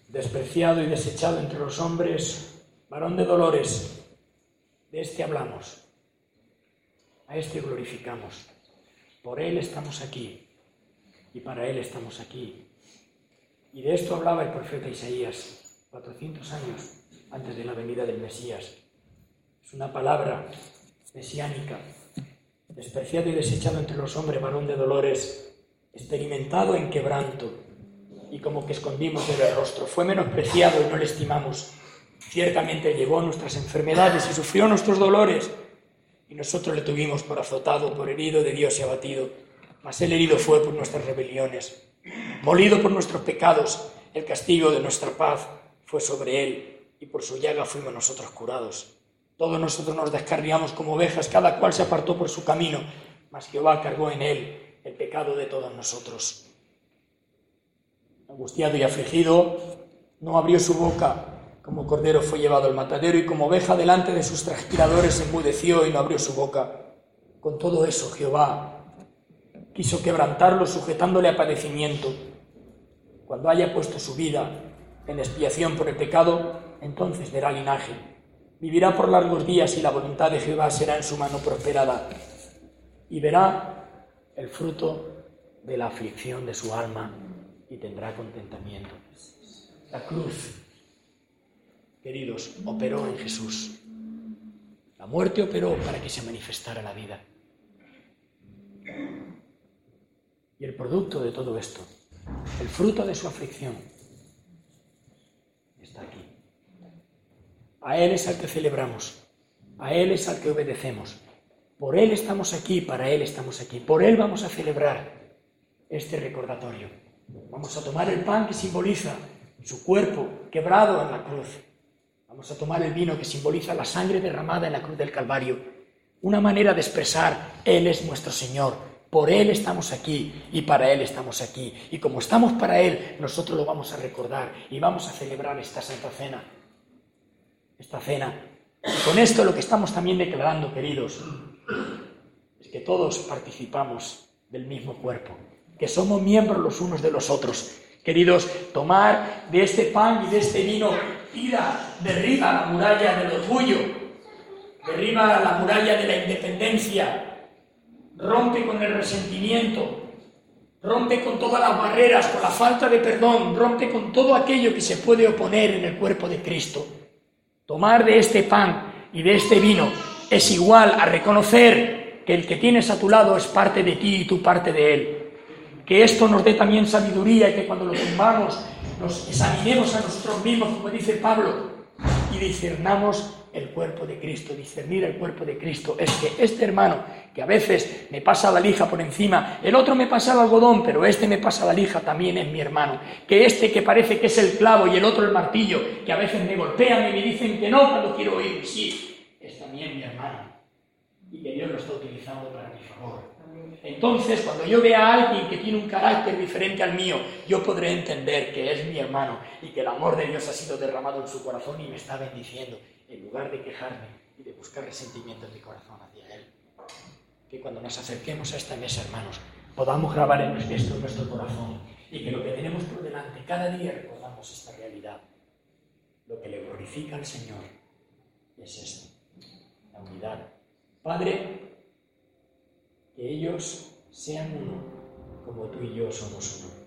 Despreciado y desechado entre los hombres, varón de dolores, de este hablamos, a este glorificamos. Por Él estamos aquí y para Él estamos aquí. Y de esto hablaba el profeta Isaías 400 años antes de la venida del Mesías. Es una palabra mesiánica, despreciado y desechado entre los hombres, varón de dolores, experimentado en quebranto y como que escondimos el rostro. Fue menospreciado y no le estimamos. Ciertamente llevó nuestras enfermedades y sufrió nuestros dolores, y nosotros le tuvimos por azotado, por herido de Dios y abatido. Mas el herido fue por nuestras rebeliones, molido por nuestros pecados, el castigo de nuestra paz fue sobre él, y por su llaga fuimos nosotros curados. Todos nosotros nos descarriamos como ovejas, cada cual se apartó por su camino, mas Jehová cargó en él el pecado de todos nosotros. Angustiado y afligido, no abrió su boca, como cordero fue llevado al matadero y como oveja delante de sus transpiradores enmudeció y no abrió su boca. Con todo eso Jehová quiso quebrantarlo sujetándole a padecimiento. Cuando haya puesto su vida en expiación por el pecado, entonces verá linaje. Vivirá por largos días y la voluntad de Jehová será en su mano prosperada. Y verá el fruto de la aflicción de su alma y tendrá contentamiento. La cruz queridos, operó en Jesús. La muerte operó para que se manifestara la vida. Y el producto de todo esto el fruto de su aflicción, está aquí. A Él es al que celebramos, a Él es al que obedecemos. Por Él estamos aquí, para Él estamos aquí. Por Él vamos a celebrar este recordatorio. Vamos a tomar el pan que simboliza su cuerpo quebrado en la cruz. Vamos a tomar el vino que simboliza la sangre derramada en la cruz del Calvario. Una manera de expresar, Él es nuestro Señor, por Él estamos aquí y para Él estamos aquí. Y como estamos para Él, nosotros lo vamos a recordar y vamos a celebrar esta Santa Cena. Esta cena. Y con esto lo que estamos también declarando, queridos, es que todos participamos del mismo cuerpo, que somos miembros los unos de los otros Queridos, tomar de este pan y de este vino, tira, derriba la muralla del orgullo, derriba la muralla de la independencia, rompe con el resentimiento, rompe con todas las barreras, con la falta de perdón, rompe con todo aquello que se puede oponer en el cuerpo de Cristo. Tomar de este pan y de este vino es igual a reconocer que el que tienes a tu lado es parte de ti y tú parte de él que esto nos dé también sabiduría y que cuando lo tomamos nos examinemos a nosotros mismos, como dice Pablo, y discernamos el cuerpo de Cristo. Discernir el cuerpo de Cristo es que este hermano, que a veces me pasa la lija por encima, el otro me pasa el algodón, pero este me pasa la lija, también es mi hermano. Que este que parece que es el clavo y el otro el martillo, que a veces me golpean y me dicen que no cuando quiero oír sí, es también mi hermano. Y que Dios lo está utilizando para mi favor. Entonces, cuando yo vea a alguien que tiene un carácter diferente al mío, yo podré entender que es mi hermano y que el amor de Dios ha sido derramado en su corazón y me está bendiciendo, en lugar de quejarme y de buscar resentimiento en mi corazón hacia Él. Que cuando nos acerquemos a esta mesa, hermanos, podamos grabar en nuestro, nuestro corazón y que lo que tenemos por delante cada día recordamos esta realidad. Lo que le glorifica al Señor es esto, la unidad. Padre, que ellos sean uno como tú y yo somos uno.